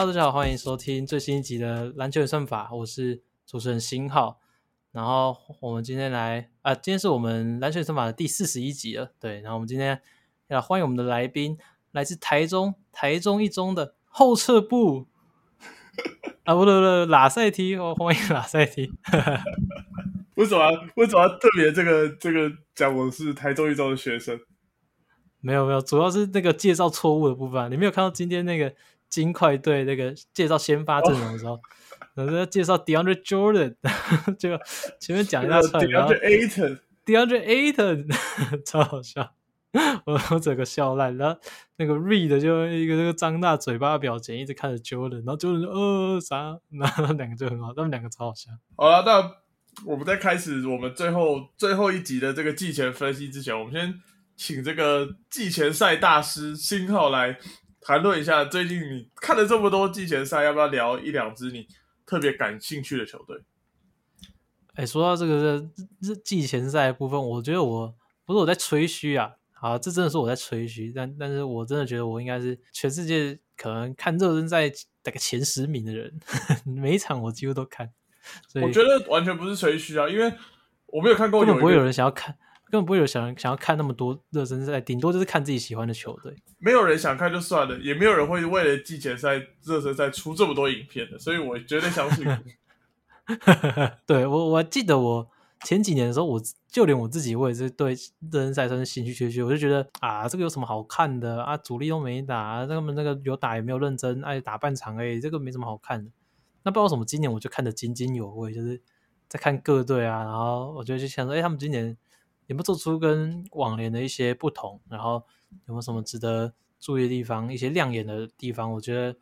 Hello，大家好，欢迎收听最新一集的篮球演算法，我是主持人新浩。然后我们今天来啊，今天是我们篮球演算法的第四十一集了。对，然后我们今天要欢迎我们的来宾，来自台中台中一中的后撤步 啊，不对不对，拉塞提哦，欢迎拉塞提。为什么为什么特别这个这个讲我是台中一中的学生？没有没有，主要是那个介绍错误的部分。你没有看到今天那个金块队那个介绍先发阵容的时候，我在介绍 DeAndre Jordan，就前面讲一大串，然后 DeAndre Ayton，DeAndre Ayton 超好笑，我我整个笑烂。然后那个 Reed 就一个那个张大嘴巴表情，一直看着 Jordan，然后 Jordan 说呃啥，然后两个就很好，他们两个超好笑。好了，那我们在开始我们最后最后一集的这个季前分析之前，我们先。请这个季前赛大师新浩来谈论一下，最近你看了这么多季前赛，要不要聊一两支你特别感兴趣的球队？哎，说到这个这季前赛部分，我觉得我不是我在吹嘘啊，啊，这真的是我在吹嘘，但但是我真的觉得我应该是全世界可能看热身赛大概前十名的人，每一场我几乎都看。我觉得完全不是吹嘘啊，因为我没有看过，根本不会有人想要看。根本不会有想想要看那么多热身赛，顶多就是看自己喜欢的球队。没有人想看就算了，也没有人会为了季前赛、热身赛出这么多影片的，所以我绝对相信。对我，我记得我前几年的时候，我就连我自己，我也是对热身赛算是兴趣缺缺，我就觉得啊，这个有什么好看的啊？主力都没打，他们那个有打也没有认真，哎，打半场哎，这个没什么好看的。那不知道什么，今年我就看得津津有味，就是在看各队啊，然后我就就想说，哎，他们今年。有没有做出跟往年的一些不同？然后有没有什么值得注意的地方？一些亮眼的地方？我觉得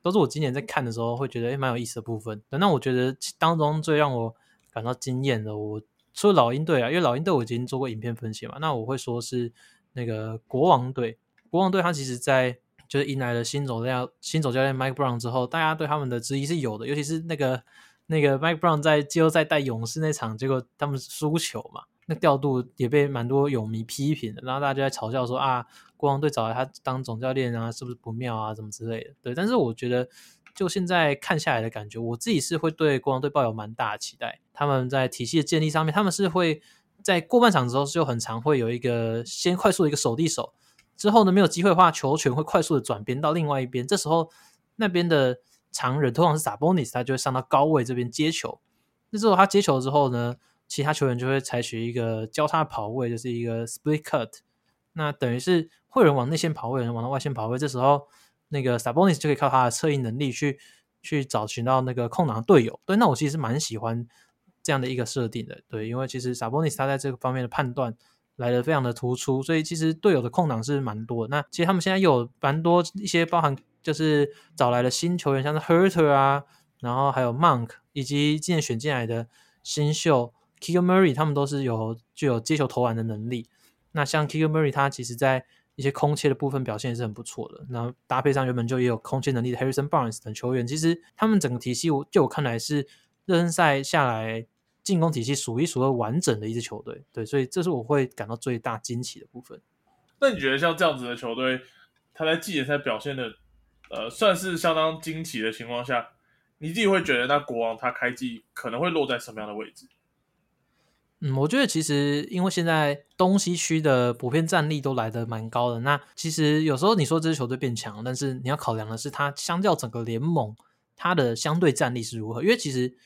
都是我今年在看的时候会觉得诶蛮有意思的部分。那我觉得当中最让我感到惊艳的，我除了老鹰队啊，因为老鹰队我已经做过影片分析嘛，那我会说是那个国王队。国王队他其实在就是迎来了新总教新总教练 Mike Brown 之后，大家对他们的质疑是有的，尤其是那个那个 Mike Brown 在季后赛带勇士那场，结果他们输球嘛。那调度也被蛮多泳迷批评的，然后大家就在嘲笑说啊，国王队找来他当总教练啊，是不是不妙啊，什么之类的。对，但是我觉得就现在看下来的感觉，我自己是会对国王队抱有蛮大的期待。他们在体系的建立上面，他们是会在过半场之后就很常会有一个先快速的一个手递手，之后呢没有机会的话，球权会快速的转变到另外一边，这时候那边的常人通常是打 bonus，他就会上到高位这边接球。那之后他接球之后呢？其他球员就会采取一个交叉跑位，就是一个 split cut。那等于是会有人往内线跑，会人往到外线跑位。这时候，那个 Sabonis 就可以靠他的策应能力去去找寻到那个空档队友。对，那我其实蛮喜欢这样的一个设定的。对，因为其实 Sabonis 他在这个方面的判断来的非常的突出，所以其实队友的空档是蛮多。那其实他们现在有蛮多一些包含，就是找来了新球员，像是 Herter 啊，然后还有 Monk，以及今年选进来的新秀。K i g Murray 他们都是有具有接球投篮的能力。那像 k i g Murray，他其实在一些空切的部分表现也是很不错的。那搭配上原本就也有空切能力的 Harrison Barnes 等球员，其实他们整个体系，就我看来是热身赛下来进攻体系数一数二完整的一支球队。对，所以这是我会感到最大惊奇的部分。那你觉得像这样子的球队，他在季前赛表现的呃算是相当惊奇的情况下，你自己会觉得那国王他开季可能会落在什么样的位置？嗯，我觉得其实因为现在东西区的普遍战力都来得蛮高的，那其实有时候你说这支球队变强，但是你要考量的是它相较整个联盟它的相对战力是如何。因为其实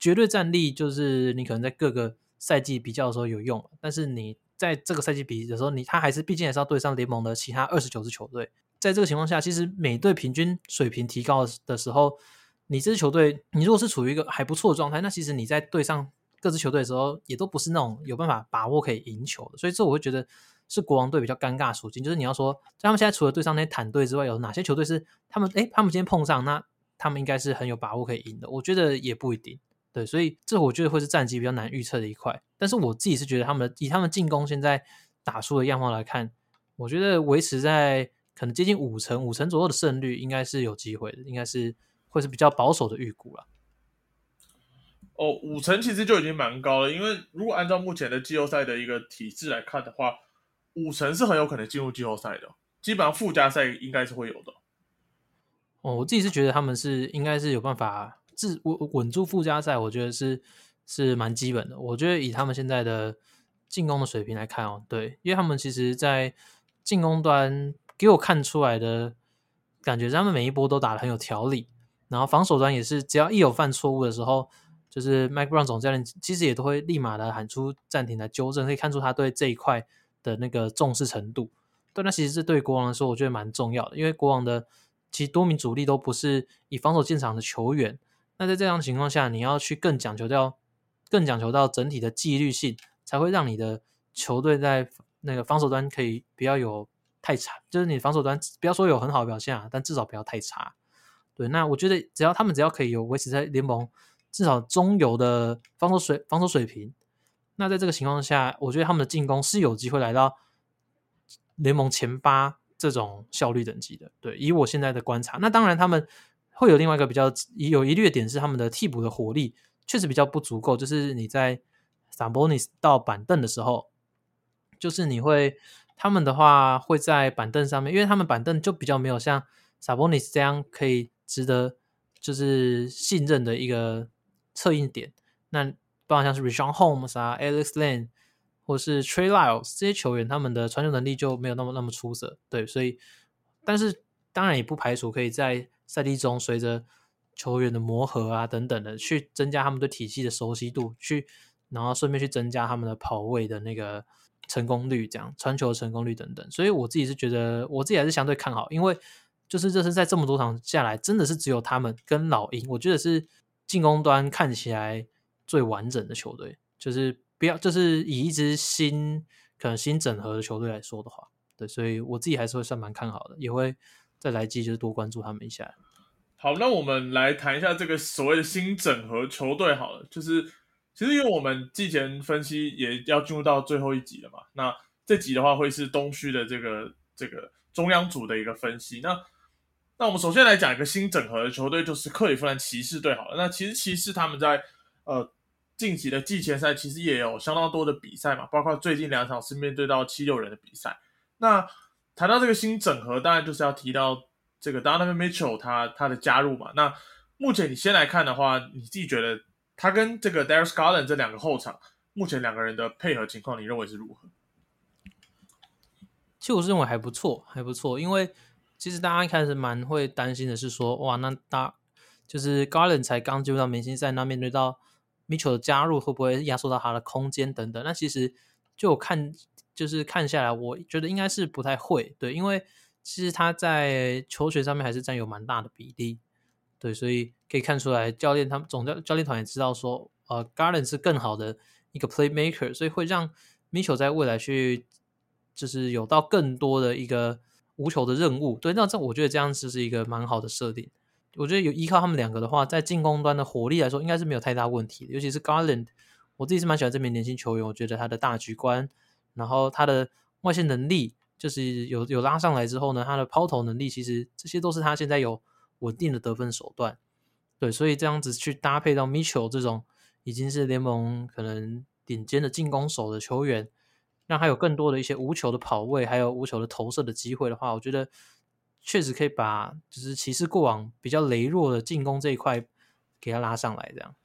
绝对战力就是你可能在各个赛季比较的时候有用，但是你在这个赛季比的时候，你他还是毕竟还是要对上联盟的其他二十九支球队。在这个情况下，其实每队平均水平提高的时候，你这支球队你如果是处于一个还不错的状态，那其实你在对上。各支球队的时候，也都不是那种有办法把握可以赢球的，所以这我会觉得是国王队比较尴尬处境。就是你要说，他们现在除了对上那些坦队之外，有哪些球队是他们？哎，他们今天碰上，那他们应该是很有把握可以赢的。我觉得也不一定，对，所以这我觉得会是战绩比较难预测的一块。但是我自己是觉得，他们以他们进攻现在打出的样貌来看，我觉得维持在可能接近五成、五成左右的胜率，应该是有机会的，应该是会是比较保守的预估了。哦，五成其实就已经蛮高了，因为如果按照目前的季后赛的一个体制来看的话，五成是很有可能进入季后赛的，基本上附加赛应该是会有的。哦，我自己是觉得他们是应该是有办法自稳稳住附加赛，我觉得是是蛮基本的。我觉得以他们现在的进攻的水平来看哦，对，因为他们其实在进攻端给我看出来的感觉，他们每一波都打得很有条理，然后防守端也是只要一有犯错误的时候，就是 Mike Brown 总教练其实也都会立马的喊出暂停来纠正，可以看出他对这一块的那个重视程度。对，那其实是对国王来说，我觉得蛮重要的，因为国王的。其实多名主力都不是以防守见长的球员，那在这样情况下，你要去更讲求到更讲求到整体的纪律性，才会让你的球队在那个防守端可以不要有太差，就是你防守端不要说有很好的表现啊，但至少不要太差。对，那我觉得只要他们只要可以有维持在联盟至少中游的防守水防守水平，那在这个情况下，我觉得他们的进攻是有机会来到联盟前八。这种效率等级的，对，以我现在的观察，那当然他们会有另外一个比较有疑虑的点是，他们的替补的火力确实比较不足够。就是你在 Sabonis 到板凳的时候，就是你会他们的话会在板凳上面，因为他们板凳就比较没有像 Sabonis 这样可以值得就是信任的一个策应点。那包括像是 r i c h a r d Holmes 啊，Alex Len。或是 Trey Lyles 这些球员，他们的传球能力就没有那么那么出色，对，所以，但是当然也不排除可以在赛季中随着球员的磨合啊等等的，去增加他们对体系的熟悉度，去然后顺便去增加他们的跑位的那个成功率，这样传球成功率等等。所以我自己是觉得，我自己还是相对看好，因为就是这是在这么多场下来，真的是只有他们跟老鹰，我觉得是进攻端看起来最完整的球队，就是。不要，就是以一支新可能新整合的球队来说的话，对，所以我自己还是会算蛮看好的，也会再来季就是多关注他们一下。好，那我们来谈一下这个所谓的新整合球队好了，就是其实因为我们季前分析也要进入到最后一集了嘛，那这集的话会是东区的这个这个中央组的一个分析。那那我们首先来讲一个新整合的球队，就是克里夫兰骑士队好了。那其实骑士他们在呃。近期的季前赛其实也有相当多的比赛嘛，包括最近两场是面对到七六人的比赛。那谈到这个新整合，当然就是要提到这个 Donovan Mitchell 他他的加入嘛。那目前你先来看的话，你自己觉得他跟这个 Darius Garland 这两个后场，目前两个人的配合情况，你认为是如何？其实我是认为还不错，还不错。因为其实大家一开始蛮会担心的是说，哇，那大就是 Garland 才刚进入到明星赛，那面对到 Mitchell 的加入会不会压缩到他的空间等等？那其实就看，就是看下来，我觉得应该是不太会。对，因为其实他在球权上面还是占有蛮大的比例。对，所以可以看出来，教练他们总教教练团也知道说，呃，Garland 是更好的一个 playmaker，所以会让 Mitchell 在未来去就是有到更多的一个无球的任务。对，那这我觉得这样子是一个蛮好的设定。我觉得有依靠他们两个的话，在进攻端的火力来说，应该是没有太大问题的。尤其是 Garland，我自己是蛮喜欢这名年轻球员。我觉得他的大局观，然后他的外线能力，就是有有拉上来之后呢，他的抛投能力，其实这些都是他现在有稳定的得分手段。对，所以这样子去搭配到 Mitchell 这种已经是联盟可能顶尖的进攻手的球员，让他有更多的一些无球的跑位，还有无球的投射的机会的话，我觉得。确实可以把就是骑士过往比较羸弱的进攻这一块给他拉上来，这样。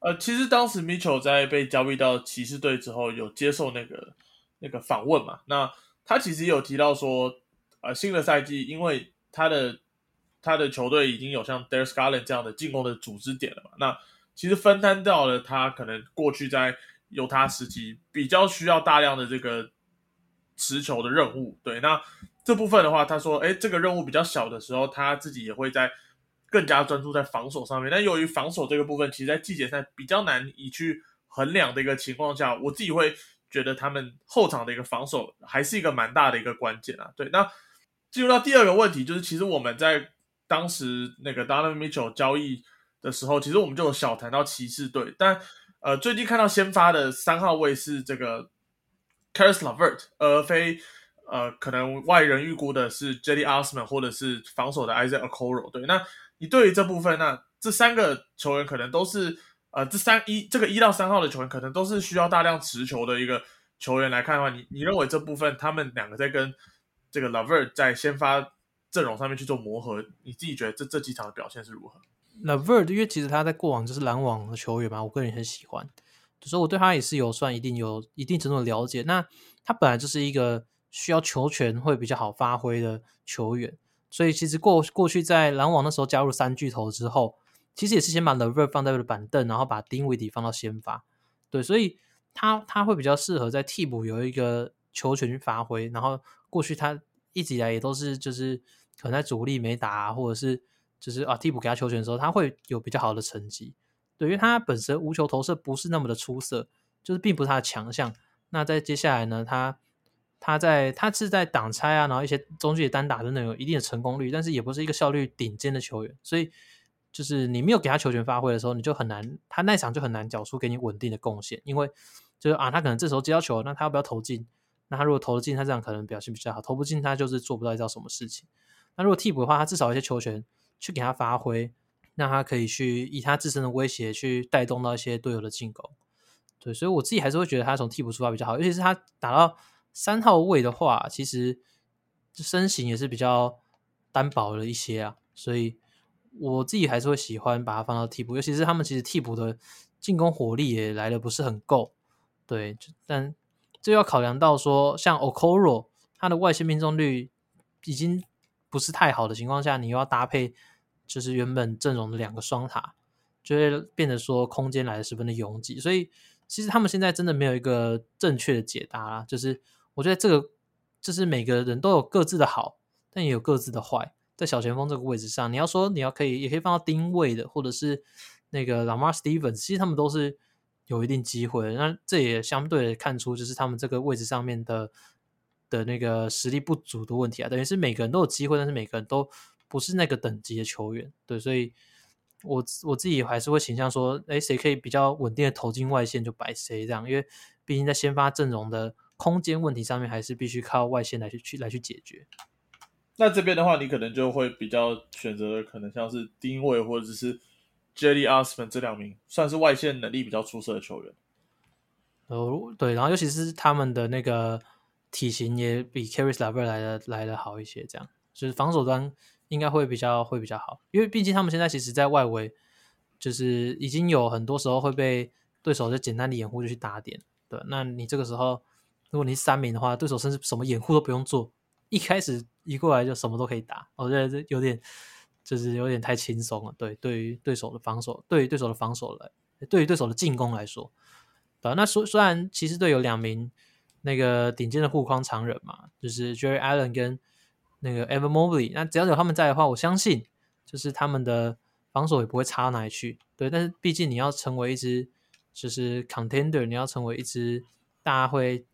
呃，其实当时 Mitchell 在被交易到骑士队之后，有接受那个那个访问嘛？那他其实有提到说，呃，新的赛季因为他的他的球队已经有像 Darius Garland 这样的进攻的组织点了嘛？那其实分担到了他可能过去在犹他时期比较需要大量的这个持球的任务。对，那。这部分的话，他说：“哎，这个任务比较小的时候，他自己也会在更加专注在防守上面。但由于防守这个部分，其实，在季节赛比较难以去衡量的一个情况下，我自己会觉得他们后场的一个防守还是一个蛮大的一个关键啊。对，那进入到第二个问题，就是其实我们在当时那个 Donovan Mitchell 交易的时候，其实我们就有小谈到骑士队，但呃，最近看到先发的三号位是这个 Caris LeVert，而非。”呃，可能外人预估的是 Jetty Osman，或者是防守的 Isaac Okoro。对，那你对于这部分，那这三个球员可能都是呃，这三一这个一到三号的球员，可能都是需要大量持球的一个球员来看的话，你你认为这部分他们两个在跟这个 Laver 在先发阵容上面去做磨合，你自己觉得这这几场的表现是如何？那 Verd 因为其实他在过往就是篮网的球员嘛，我个人很喜欢，所以我对他也是有算一定有一定程度的了解。那他本来就是一个需要球权会比较好发挥的球员，所以其实过过去在篮网那时候加入三巨头之后，其实也是先把 Ver 放在了板凳，然后把丁威迪放到先发。对，所以他他会比较适合在替补有一个球权去发挥。然后过去他一直以来也都是就是可能在主力没打，或者是。就是啊，替补给他球权的时候，他会有比较好的成绩。对，因为他本身无球投射不是那么的出色，就是并不是他的强项。那在接下来呢，他他在他是在挡拆啊，然后一些中距离单打的那有一定的成功率，但是也不是一个效率顶尖的球员。所以就是你没有给他球权发挥的时候，你就很难，他那场就很难缴出给你稳定的贡献。因为就是啊，他可能这时候接到球，那他要不要投进？那他如果投得进，他这样可能表现比较好；投不进，他就是做不到一道什么事情。那如果替补的话，他至少一些球权。去给他发挥，让他可以去以他自身的威胁去带动到一些队友的进攻。对，所以我自己还是会觉得他从替补出发比较好，尤其是他打到三号位的话，其实身形也是比较单薄了一些啊。所以我自己还是会喜欢把他放到替补，尤其是他们其实替补的进攻火力也来的不是很够。对，但这要考量到说，像 Okoro 他的外线命中率已经。不是太好的情况下，你又要搭配就是原本阵容的两个双塔，就会变得说空间来的十分的拥挤。所以其实他们现在真的没有一个正确的解答啦。就是我觉得这个就是每个人都有各自的好，但也有各自的坏。在小前锋这个位置上，你要说你要可以也可以放到丁位的，或者是那个 Lamar Stevens，其实他们都是有一定机会。那这也相对的看出就是他们这个位置上面的。的那个实力不足的问题啊，等于是每个人都有机会，但是每个人都不是那个等级的球员，对，所以我我自己还是会倾向说，哎，谁可以比较稳定的投进外线就摆谁这样，因为毕竟在先发阵容的空间问题上面，还是必须靠外线来去去来去解决。那这边的话，你可能就会比较选择可能像是丁位或者是 Jelly Osman 这两名，算是外线能力比较出色的球员。哦，对，然后尤其是他们的那个。体型也比 Caris l a v e r 来的来的好一些，这样就是防守端应该会比较会比较好，因为毕竟他们现在其实在外围就是已经有很多时候会被对手就简单的掩护就去打点，对，那你这个时候如果你是三名的话，对手甚至什么掩护都不用做，一开始一过来就什么都可以打，我觉得这有点就是有点太轻松了，对，对于对手的防守，对于对手的防守来，对于对手的进攻来说，对，那虽虽然其实队有两名。那个顶尖的护框常人嘛，就是 Jerry Allen 跟那个 Evan Mobley。那只要有他们在的话，我相信就是他们的防守也不会差到哪里去。对，但是毕竟你要成为一支就是 contender，你要成为一支大家会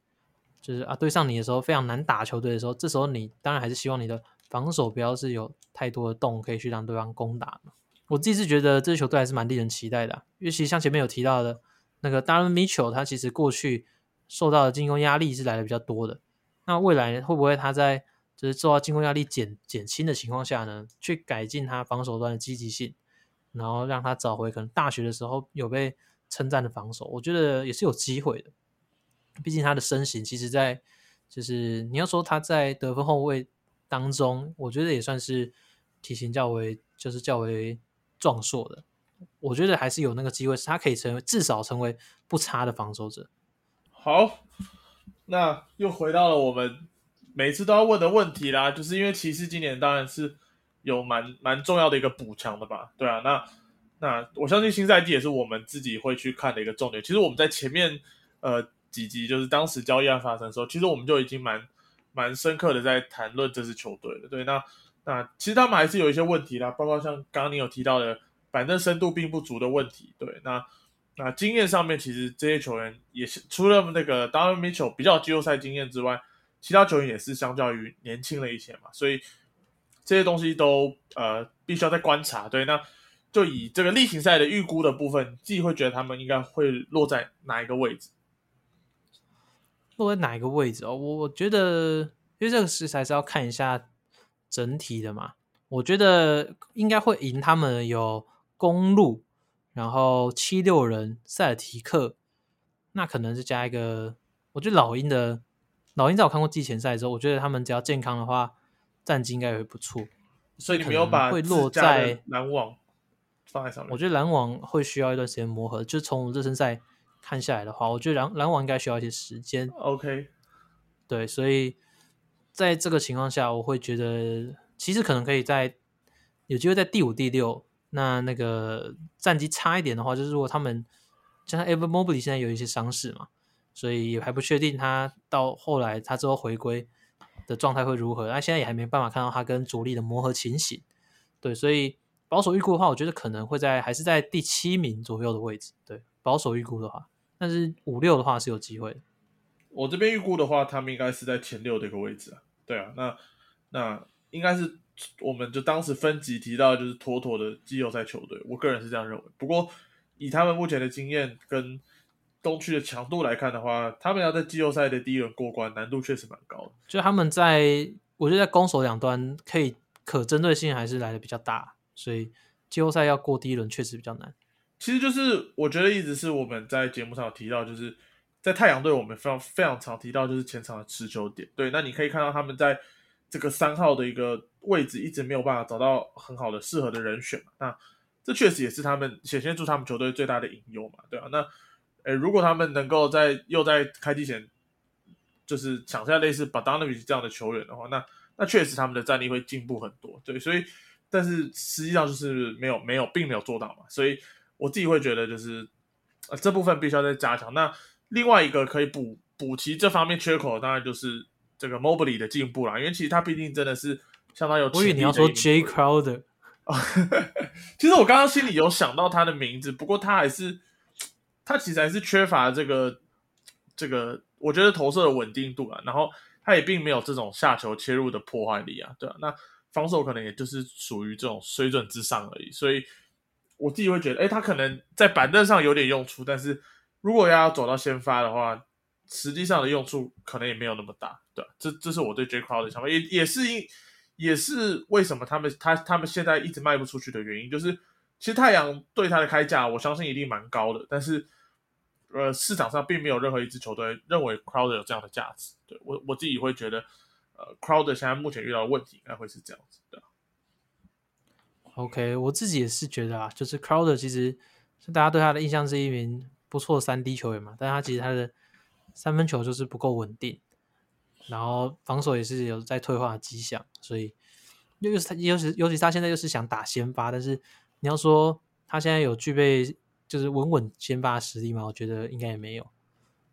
就是啊对上你的时候非常难打球队的时候，这时候你当然还是希望你的防守不要是有太多的洞可以去让对方攻打。我自己是觉得这支球队还是蛮令人期待的，因为其像前面有提到的那个 Darren Mitchell，他其实过去。受到的进攻压力是来的比较多的，那未来会不会他在就是受到进攻压力减减轻的情况下呢，去改进他防守端的积极性，然后让他找回可能大学的时候有被称赞的防守，我觉得也是有机会的。毕竟他的身形，其实在就是你要说他在得分后卫当中，我觉得也算是体型较为就是较为壮硕的，我觉得还是有那个机会，是他可以成为至少成为不差的防守者。好，那又回到了我们每次都要问的问题啦，就是因为骑士今年当然是有蛮蛮重要的一个补强的吧？对啊，那那我相信新赛季也是我们自己会去看的一个重点。其实我们在前面呃几集，就是当时交易案发生的时候，其实我们就已经蛮蛮深刻的在谈论这支球队了。对，那那其实他们还是有一些问题啦，包括像刚刚你有提到的，反正深度并不足的问题。对，那。那经验上面，其实这些球员也是除了那个 d a r r Mitchell 比较季后赛经验之外，其他球员也是相较于年轻了一些嘛，所以这些东西都呃必须要再观察。对，那就以这个例行赛的预估的部分，自己会觉得他们应该会落在哪一个位置？落在哪一个位置哦？我我觉得，因为这个事还是要看一下整体的嘛。我觉得应该会赢他们有公路。然后七六人、塞尔提克，那可能是加一个。我觉得老鹰的老鹰在我看过季前赛之后，我觉得他们只要健康的话，战绩应该也会不错。所以你没有把会落在篮网放在上面。我觉得篮网会需要一段时间磨合，就从热身赛看下来的话，我觉得篮篮网应该需要一些时间。OK，对，所以在这个情况下，我会觉得其实可能可以在有机会在第五、第六。那那个战绩差一点的话，就是如果他们像 Ever Mobley 现在有一些伤势嘛，所以也还不确定他到后来他之后回归的状态会如何。那现在也还没办法看到他跟主力的磨合情形。对，所以保守预估的话，我觉得可能会在还是在第七名左右的位置。对，保守预估的话，但是五六的话是有机会。我这边预估的话，他们应该是在前六的一个位置啊。对啊，那那应该是我们就当时分级提到，就是妥妥的季后赛球队。我个人是这样认为。不过以他们目前的经验跟东区的强度来看的话，他们要在季后赛的第一轮过关，难度确实蛮高的。就他们在，我觉得在攻守两端可以可针对性还是来的比较大，所以季后赛要过第一轮确实比较难。其实就是我觉得一直是我们在节目上有提到，就是在太阳队我们非常非常常提到就是前场的持球点。对，那你可以看到他们在这个三号的一个位置一直没有办法找到很好的适合的人选嘛。那这确实也是他们显现出他们球队最大的隐忧嘛，对吧、那呃，如果他们能够在又在开机前就是抢下类似 b a d a n o v i c 这样的球员的话，那那确实他们的战力会进步很多。对，所以但是实际上就是没有没有并没有做到嘛，所以我自己会觉得就是呃这部分必须要再加强。那另外一个可以补补齐这方面缺口，当然就是这个 Mobley 的进步啦，因为其实他毕竟真的是相当有我以为你要说 J Crowder，其实我刚刚心里有想到他的名字，不过他还是他其实还是缺乏这个这个，我觉得投射的稳定度啊，然后他也并没有这种下球切入的破坏力啊，对啊，那防守可能也就是属于这种水准之上而已，所以我自己会觉得，哎，他可能在板凳上有点用处，但是如果要走到先发的话，实际上的用处可能也没有那么大，对、啊，这这是我对 J Crow 的想法，也也是因也是为什么他们他他们现在一直卖不出去的原因，就是其实太阳对他的开价，我相信一定蛮高的，但是呃市场上并没有任何一支球队认为 Crowder 有这样的价值。对我我自己会觉得，呃，Crowder 现在目前遇到的问题应该会是这样子的。OK，我自己也是觉得啊，就是 Crowder 其实是大家对他的印象是一名不错的三 D 球员嘛，但他其实他的三分球就是不够稳定，然后防守也是有在退化的迹象，所以又是他，尤其尤其他现在又是想打先发，但是你要说他现在有具备就是稳稳先发实力吗？我觉得应该也没有。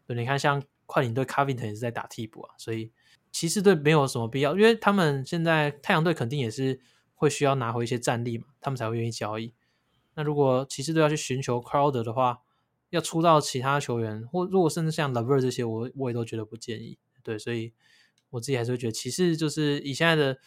对，你看像快艇队 Covington 也是在打替补啊，所以骑士队没有什么必要，因为他们现在太阳队肯定也是会需要拿回一些战力嘛，他们才会愿意交易。那如果骑士队要去寻求 Crowder 的话，要出到其他球员，或如果甚至像 Lever 这些，我我也都觉得不建议。对，所以我自己还是会觉得骑士就是以现在的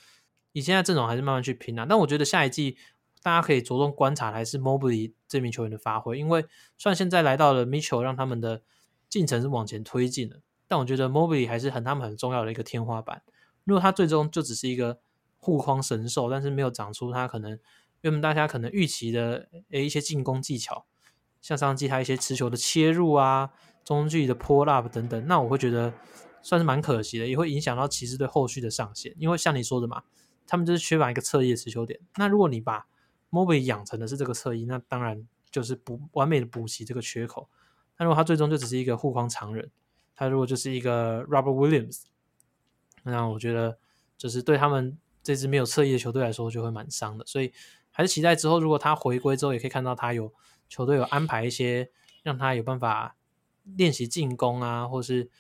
以现在阵容还是慢慢去拼啊。但我觉得下一季大家可以着重观察还是 Mobley 这名球员的发挥，因为虽然现在来到了 Mitchell，让他们的进程是往前推进的，但我觉得 Mobley 还是很他们很重要的一个天花板。如果他最终就只是一个护框神兽，但是没有长出他可能原本大家可能预期的诶一些进攻技巧，像上季他一些持球的切入啊、中距离的 pull up 等等，那我会觉得算是蛮可惜的，也会影响到骑士队后续的上限。因为像你说的嘛，他们就是缺乏一个侧翼的持球点。那如果你把 Moby 养成的是这个侧翼，那当然就是补完美的补齐这个缺口。那如果他最终就只是一个护框常人，他如果就是一个 Robert Williams，那我觉得就是对他们这支没有侧翼的球队来说就会蛮伤的。所以还是期待之后，如果他回归之后，也可以看到他有球队有安排一些让他有办法练习进攻啊，或是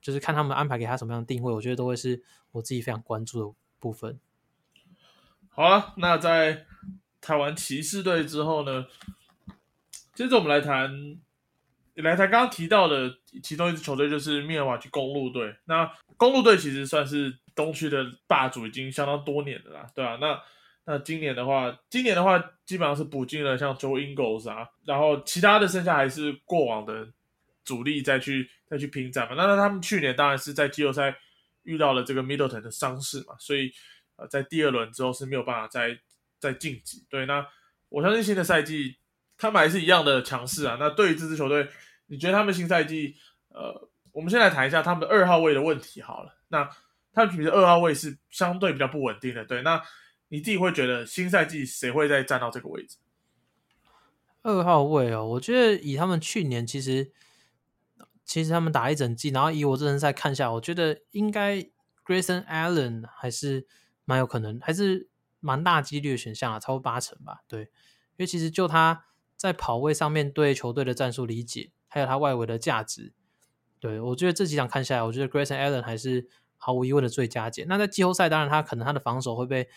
就是看他们安排给他什么样的定位，我觉得都会是我自己非常关注的部分。好了，那在谈完骑士队之后呢，接着我们来谈来谈刚刚提到的其中一支球队，就是密尔瓦基公路队。那公路队其实算是东区的霸主，已经相当多年了啦，对吧、那那今年的话，今年的话基本上是补进了像 Joe Ingles 啊，然后其他的剩下还是过往的主力再去再去拼战嘛。那那他们去年当然是在季后赛遇到了这个 Middleton 的伤势嘛，所以呃在第二轮之后是没有办法再在晋级。对，那我相信新的赛季他们还是一样的强势啊。那对于这支球队，你觉得他们新赛季呃，我们先来谈一下他们的二号位的问题好了。那他们其实二号位是相对比较不稳定的。对，那你自己会觉得新赛季谁会再站到这个位置？二号位哦，我觉得以他们去年其实其实他们打一整季，然后以我这人赛看下，我觉得应该 Grayson Allen 还是蛮有可能，还是蛮大几率的选项啊，超过八成吧。对，因为其实就他在跑位上面对球队的战术理解，还有他外围的价值，对我觉得这几场看下来，我觉得 Grayson Allen 还是毫无疑问的最佳解。那在季后赛，当然他可能他的防守会被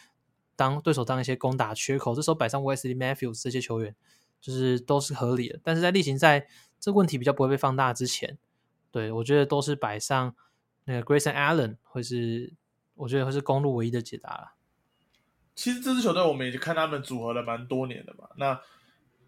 当对手当一些攻打缺口，这时候摆上 Wesley Matthews 这些球员。就是都是合理的，但是在例行赛这个问题比较不会被放大之前，对我觉得都是摆上那个 Grayson Allen 会是我觉得会是公路唯一的解答了。其实这支球队我们已经看他们组合了蛮多年的嘛，那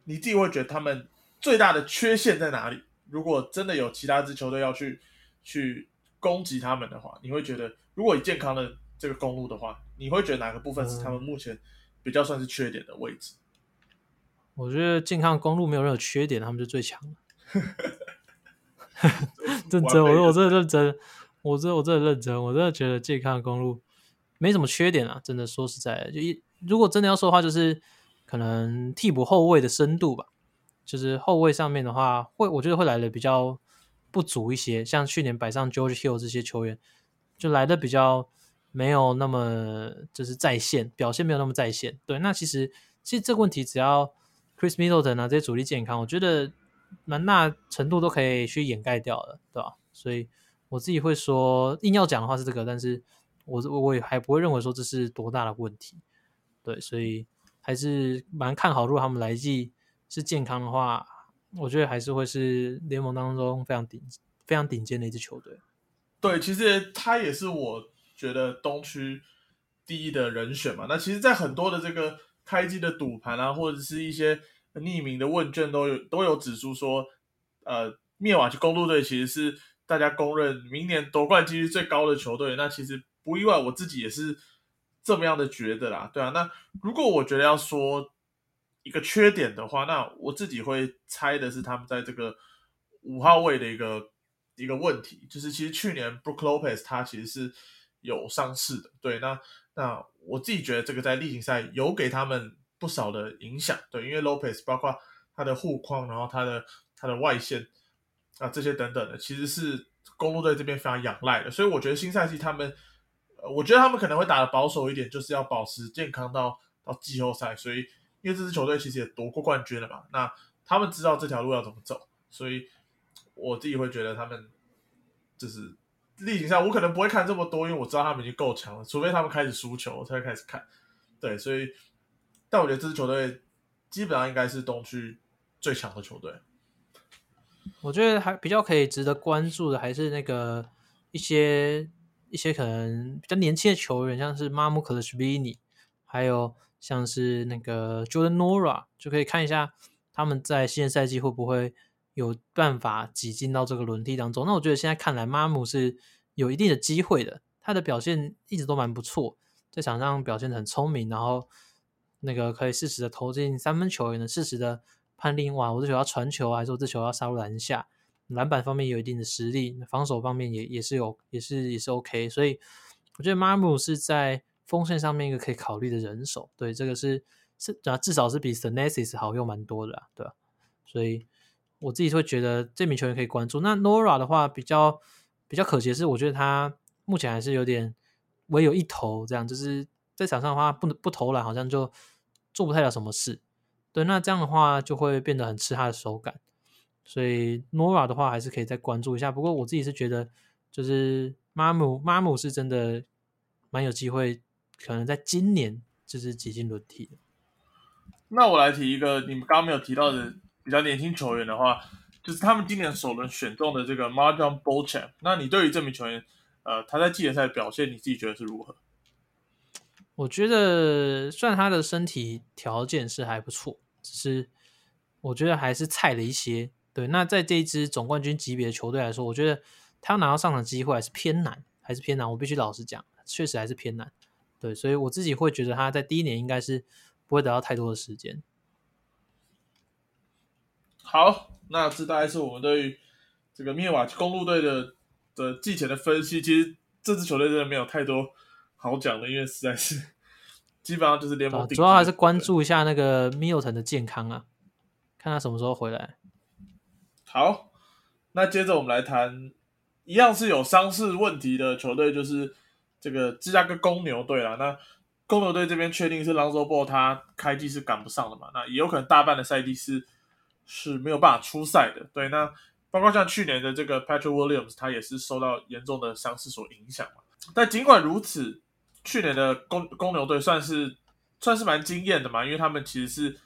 你自己会觉得他们最大的缺陷在哪里？如果真的有其他支球队要去去攻击他们的话，你会觉得如果以健康的这个公路的话，你会觉得哪个部分是他们目前比较算是缺点的位置？我觉得健康公路没有任何缺点，他们就最强了。认真，我我真的认真，我真我真的认真，我真的觉得健康公路没什么缺点啊！真的说实在，就一如果真的要说的话，就是可能替补后卫的深度吧，就是后卫上面的话，会我觉得会来的比较不足一些。像去年摆上 George Hill 这些球员，就来的比较没有那么就是在线，表现没有那么在线。对，那其实其实这个问题只要。Chris Middleton 啊，这些主力健康，我觉得蛮大程度都可以去掩盖掉的，对吧？所以我自己会说，硬要讲的话是这个，但是我我也还不会认为说这是多大的问题，对，所以还是蛮看好。如果他们来季是健康的话，我觉得还是会是联盟当中非常顶、非常顶尖的一支球队。对，其实他也是我觉得东区第一的人选嘛。那其实，在很多的这个。开机的赌盘啊，或者是一些匿名的问卷都有都有指出说，呃，灭瓦奇公路队其实是大家公认明年夺冠几率最高的球队。那其实不意外，我自己也是这么样的觉得啦，对啊。那如果我觉得要说一个缺点的话，那我自己会猜的是他们在这个五号位的一个一个问题，就是其实去年 Brook Lopez 他其实是有伤势的，对，那。那我自己觉得这个在例行赛有给他们不少的影响，对，因为 Lopez 包括他的护框，然后他的他的外线啊这些等等的，其实是公路队这边非常仰赖的，所以我觉得新赛季他们，呃，我觉得他们可能会打的保守一点，就是要保持健康到到季后赛，所以因为这支球队其实也夺过冠军了嘛，那他们知道这条路要怎么走，所以我自己会觉得他们就是。例行赛我可能不会看这么多，因为我知道他们已经够强了，除非他们开始输球，我才会开始看。对，所以，但我觉得这支球队基本上应该是东区最强的球队。我觉得还比较可以值得关注的，还是那个一些一些可能比较年轻的球员，像是 Mamukh 的 s h v i n i 还有像是那个 Jordan Nora，就可以看一下他们在新赛季会不会。有办法挤进到这个轮替当中，那我觉得现在看来，马姆是有一定的机会的。他的表现一直都蛮不错，在场上表现的很聪明，然后那个可以适时的投进三分球，也能适时的判定哇，我这球要传球，还是我这球要杀入篮下。篮板方面有一定的实力，防守方面也也是有，也是也是 OK。所以我觉得 Mamu 是在锋线上面一个可以考虑的人手。对，这个是是啊，至少是比 Senesis 好用蛮多的啊，对吧？所以。我自己会觉得这名球员可以关注。那 Nora 的话，比较比较可惜的是，我觉得他目前还是有点唯有一投，这样就是在场上的话，不能不投篮，好像就做不太了什么事。对，那这样的话就会变得很吃他的手感。所以 Nora 的话，还是可以再关注一下。不过我自己是觉得，就是马姆马姆是真的蛮有机会，可能在今年就是挤进轮替的。那我来提一个你们刚刚没有提到的。比较年轻球员的话，就是他们今年首轮选中的这个 Marjon b o l c h a m 那你对于这名球员，呃，他在季前赛表现，你自己觉得是如何？我觉得，虽然他的身体条件是还不错，只是我觉得还是菜了一些。对，那在这一支总冠军级别的球队来说，我觉得他要拿到上场机会还是偏难，还是偏难。我必须老实讲，确实还是偏难。对，所以我自己会觉得他在第一年应该是不会得到太多的时间。好，那这大概是我们对于这个灭瓦公路队的的季前的分析。其实这支球队真的没有太多好讲的，因为实在是基本上就是联盟。主要还是关注一下那个 Milton 的健康啊，看他什么时候回来。好，那接着我们来谈，一样是有伤势问题的球队，就是这个芝加哥公牛队啦。那公牛队这边确定是 Lonzo Ball 他开季是赶不上的嘛？那也有可能大半的赛季是是没有办法出赛的。对，那包括像去年的这个 Patrick Williams，他也是受到严重的伤势所影响嘛。但尽管如此，去年的公公牛队算是算是蛮惊艳的嘛，因为他们其实是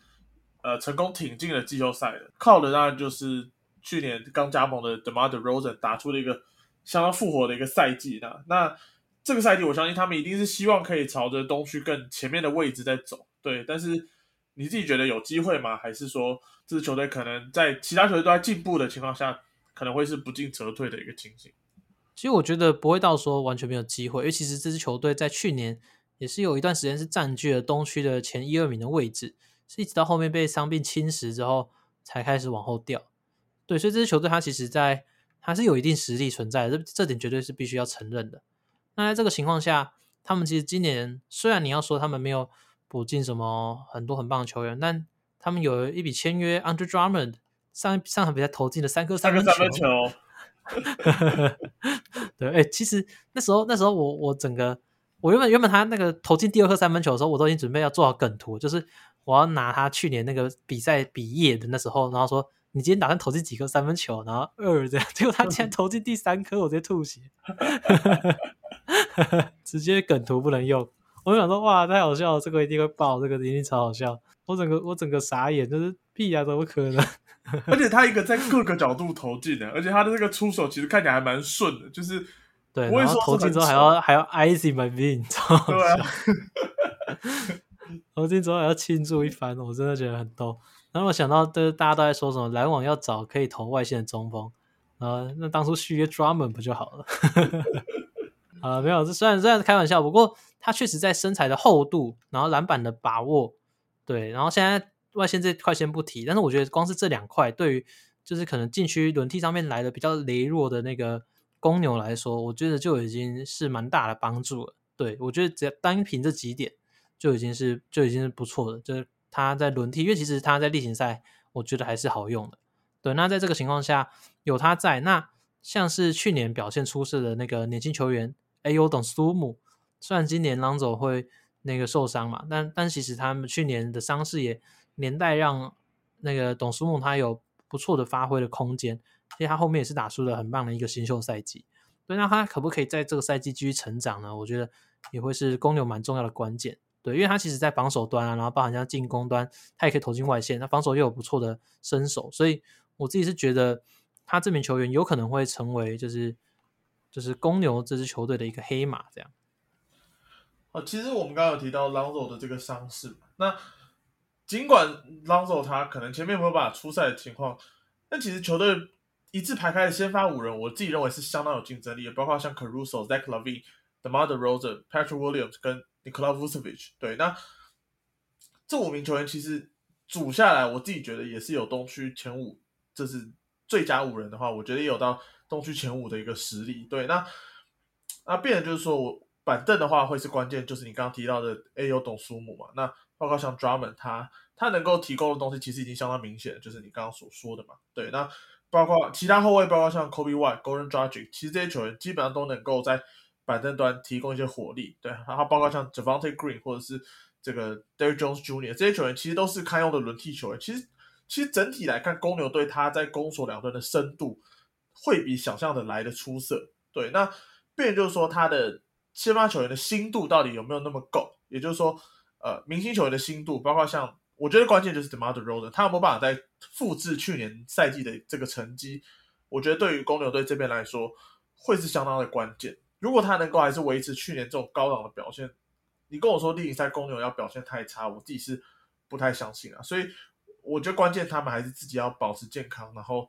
呃成功挺进了季后赛的，靠的当然就是去年刚加盟的 DeMar DeRozan 打出了一个相当复活的一个赛季。那那这个赛季，我相信他们一定是希望可以朝着东区更前面的位置在走。对，但是你自己觉得有机会吗？还是说这支球队可能在其他球队都在进步的情况下，可能会是不进则退的一个情形？其实我觉得不会到说完全没有机会，因为其实这支球队在去年也是有一段时间是占据了东区的前一二名的位置，是一直到后面被伤病侵蚀之后才开始往后掉。对，所以这支球队它其实在还是有一定实力存在的，这这点绝对是必须要承认的。那在这个情况下，他们其实今年虽然你要说他们没有补进什么很多很棒的球员，但他们有一笔签约 Andrew Drummond，上上场比赛投进了三颗三分球。对，哎，其实那时候那时候我我整个我原本原本他那个投进第二颗三分球的时候，我都已经准备要做好梗图，就是我要拿他去年那个比赛比耶的那时候，然后说你今天打算投进几颗三分球，然后二这样，结果他竟然投进第三颗，我直接吐血。直接梗图不能用，我就想说哇，太好笑了，这个一定会爆，这个一定超好笑。我整个我整个傻眼，就是屁啊，怎么可能？而且他一个在各个角度投进的，而且他的这个出手其实看起来还蛮顺的，就是对，然后投进之后还要还要 icy my bean，超好笑。投进之后还要庆祝一番，我真的觉得很逗。然后我想到，就是大家都在说什么篮网要找可以投外线的中锋，啊，那当初续约 Drummond 不就好了？啊，没有，这虽然虽然是开玩笑，不过他确实在身材的厚度，然后篮板的把握，对，然后现在外线这块先不提，但是我觉得光是这两块，对于就是可能禁区轮替上面来的比较羸弱的那个公牛来说，我觉得就已经是蛮大的帮助了。对我觉得只要单凭这几点，就已经是就已经是不错的。就是他在轮替，因为其实他在例行赛，我觉得还是好用的。对，那在这个情况下有他在，那像是去年表现出色的那个年轻球员。A.U. 等苏姆，虽然今年朗佐会那个受伤嘛，但但其实他们去年的伤势也连带让那个董苏姆他有不错的发挥的空间，其实他后面也是打出了很棒的一个新秀赛季。对，那他可不可以在这个赛季继续成长呢？我觉得也会是公牛蛮重要的关键。对，因为他其实在防守端啊，然后包含像进攻端，他也可以投进外线，他防守又有不错的身手，所以我自己是觉得他这名球员有可能会成为就是。就是公牛这支球队的一个黑马，这样。哦，其实我们刚刚有提到 Lonzo 的这个伤势，那尽管 Lonzo 他可能前面没有办法出赛的情况，但其实球队一字排开先发五人，我自己认为是相当有竞争力的，包括像 Caruso、Zach The Mother Rosa,、Patrick Williams 跟 Nikola Vucevic。对，那这五名球员其实组下来，我自己觉得也是有东区前五，这是最佳五人的话，我觉得也有到。东区前五的一个实力，对，那那变的就是说我板凳的话会是关键，就是你刚刚提到的 A U 董苏姆嘛，那包括像 Drummond，他他能够提供的东西其实已经相当明显，就是你刚刚所说的嘛，对，那包括其他后卫，包括像 Kobe White、Golden Dragic，其实这些球员基本上都能够在板凳端提供一些火力，对，然后包括像 Javante Green 或者是这个 Derrick Jones Jr. 这些球员其实都是堪用的轮替球员，其实其实整体来看，公牛队他在攻守两端的深度。会比想象的来的出色，对，那变就是说他的先发球员的心度到底有没有那么够？也就是说，呃，明星球员的心度，包括像我觉得关键就是 Demar Derozan，他有没有办法再复制去年赛季的这个成绩？我觉得对于公牛队这边来说，会是相当的关键。如果他能够还是维持去年这种高档的表现，你跟我说例行赛公牛要表现太差，我自己是不太相信啊。所以我觉得关键他们还是自己要保持健康，然后，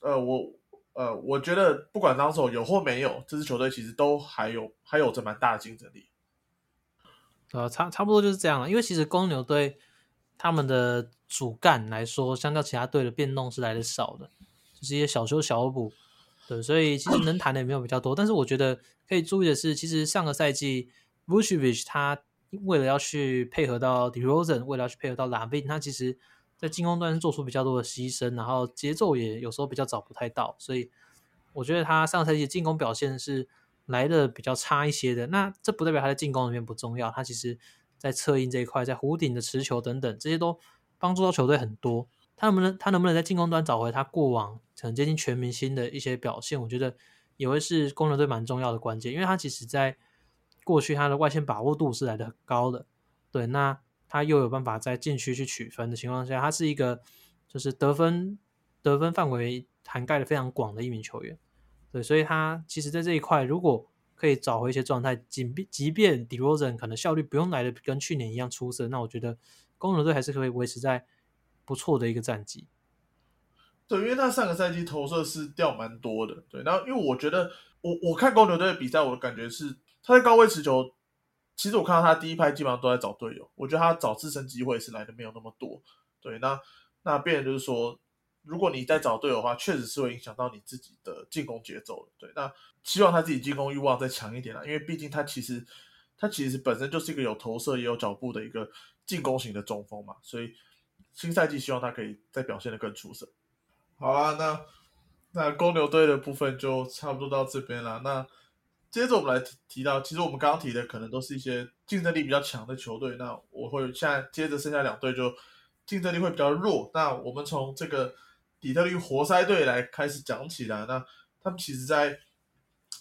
呃，我。呃，我觉得不管当手有或没有，这支球队其实都还有还有着蛮大的竞争力。呃，差差不多就是这样了。因为其实公牛队他们的主干来说，相较其他队的变动是来的少的，就是一些小修小补对，所以其实能谈的也没有比较多。但是我觉得可以注意的是，其实上个赛季 Vucevic 他为了要去配合到 DeRozan，为了要去配合到 Lavin，他其实在进攻端是做出比较多的牺牲，然后节奏也有时候比较找不太到。所以我觉得他上个赛季进攻表现是来的比较差一些的。那这不代表他在进攻里面不重要，他其实在策应这一块，在弧顶的持球等等，这些都帮助到球队很多。他能不能他能不能在进攻端找回他过往很接近全明星的一些表现？我觉得也会是公牛队蛮重要的关键，因为他其实在过去他的外线把握度是来的很高的，对，那他又有办法在禁区去取分的情况下，他是一个就是得分得分范围涵盖的非常广的一名球员，对，所以他其实在这一块如果可以找回一些状态，即便即便 DeRozan 可能效率不用来的跟去年一样出色，那我觉得公牛队还是可以维持在。不错的一个战绩，对，因为他上个赛季投射是掉蛮多的，对。然后，因为我觉得，我我看公牛队的比赛，我的感觉是他在高位持球，其实我看到他第一拍基本上都在找队友，我觉得他找自身机会是来的没有那么多，对。那那变就是说，如果你在找队友的话，确实是会影响到你自己的进攻节奏的，对。那希望他自己进攻欲望再强一点啦，因为毕竟他其实他其实本身就是一个有投射也有脚步的一个进攻型的中锋嘛，所以。新赛季希望他可以再表现的更出色。好啦，那那公牛队的部分就差不多到这边了。那接着我们来提提到，其实我们刚刚提的可能都是一些竞争力比较强的球队。那我会现在接着剩下两队就竞争力会比较弱。那我们从这个底特律活塞队来开始讲起来。那他们其实在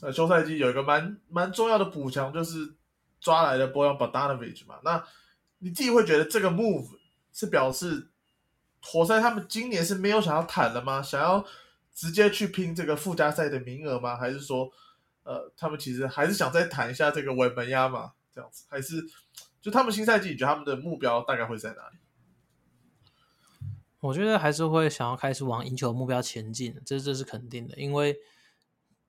呃休赛季有一个蛮蛮重要的补强，就是抓来的波扬巴达诺维奇嘛。那你自己会觉得这个 move？是表示活塞他们今年是没有想要谈了吗？想要直接去拼这个附加赛的名额吗？还是说，呃，他们其实还是想再谈一下这个尾门压嘛？这样子，还是就他们新赛季，你觉得他们的目标大概会在哪里？我觉得还是会想要开始往赢球目标前进，这这是肯定的。因为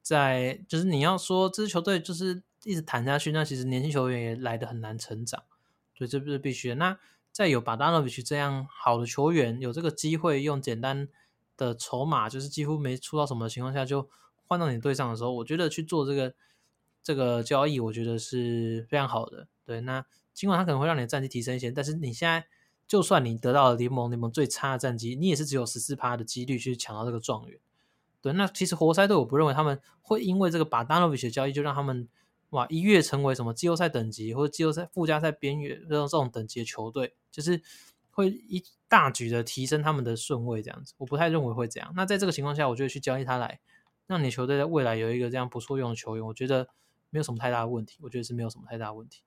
在就是你要说这支球队就是一直谈下去，那其实年轻球员也来的很难成长，所以这不是必须的。那在有巴达诺维奇这样好的球员，有这个机会用简单的筹码，就是几乎没出到什么情况下就换到你队上的时候，我觉得去做这个这个交易，我觉得是非常好的。对，那尽管他可能会让你的战绩提升一些，但是你现在就算你得到了联盟联盟最差的战绩，你也是只有十四趴的几率去抢到这个状元。对，那其实活塞队我不认为他们会因为这个巴达诺维奇的交易就让他们。哇！一跃成为什么季后赛等级或者季后赛附加赛边缘这种这种等级的球队，就是会一大举的提升他们的顺位这样子。我不太认为会这样。那在这个情况下，我觉得去交易他来，让你球队在未来有一个这样不错用的球员，我觉得没有什么太大的问题。我觉得是没有什么太大问题。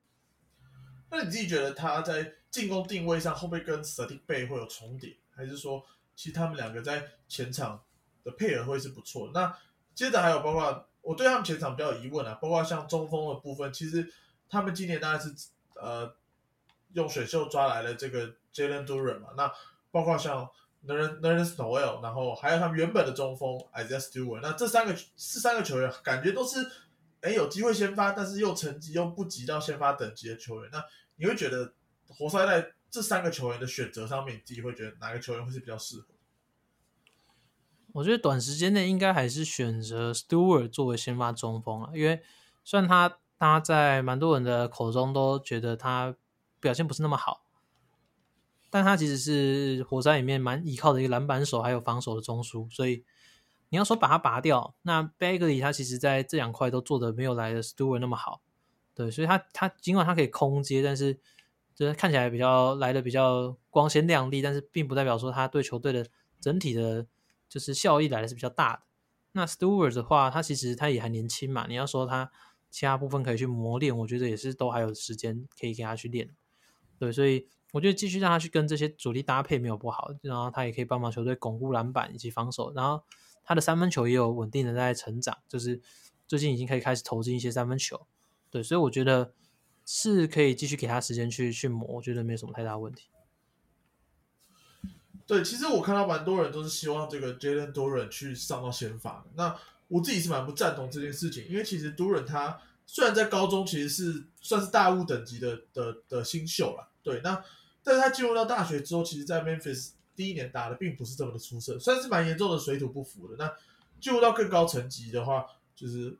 那你自己觉得他在进攻定位上会不会跟 s t i k 会有重叠，还是说其实他们两个在前场的配合会是不错？那接着还有包括。我对他们前场比较有疑问啊，包括像中锋的部分，其实他们今年当然是呃用选秀抓来了这个 Jalen Duren 嘛，那包括像 n e r n e r n s n o e l 然后还有他们原本的中锋 Isa Stewart，那这三个是三个球员感觉都是哎有机会先发，但是又成绩又不及到先发等级的球员，那你会觉得活塞在这三个球员的选择上面，你自己会觉得哪个球员会是比较适合？我觉得短时间内应该还是选择 Stewart 作为先发中锋啊，因为虽然他他在蛮多人的口中都觉得他表现不是那么好，但他其实是活塞里面蛮依靠的一个篮板手还有防守的中枢，所以你要说把他拔掉，那 Bagley 他其实在这两块都做的没有来的 Stewart 那么好，对，所以他他尽管他可以空接，但是就是看起来比较来的比较光鲜亮丽，但是并不代表说他对球队的整体的。就是效益来的是比较大的。那 Stewart 的话，他其实他也还年轻嘛。你要说他其他部分可以去磨练，我觉得也是都还有时间可以给他去练。对，所以我觉得继续让他去跟这些主力搭配没有不好。然后他也可以帮忙球队巩固篮板以及防守。然后他的三分球也有稳定的在成长，就是最近已经可以开始投进一些三分球。对，所以我觉得是可以继续给他时间去去磨，我觉得没有什么太大问题。对，其实我看到蛮多人都是希望这个 Jalen Duren 去上到先发的。那我自己是蛮不赞同这件事情，因为其实 Duren 他虽然在高中其实是算是大物等级的的的新秀了，对，那但是他进入到大学之后，其实，在 Memphis 第一年打的并不是这么的出色，算是蛮严重的水土不服的。那进入到更高层级的话，就是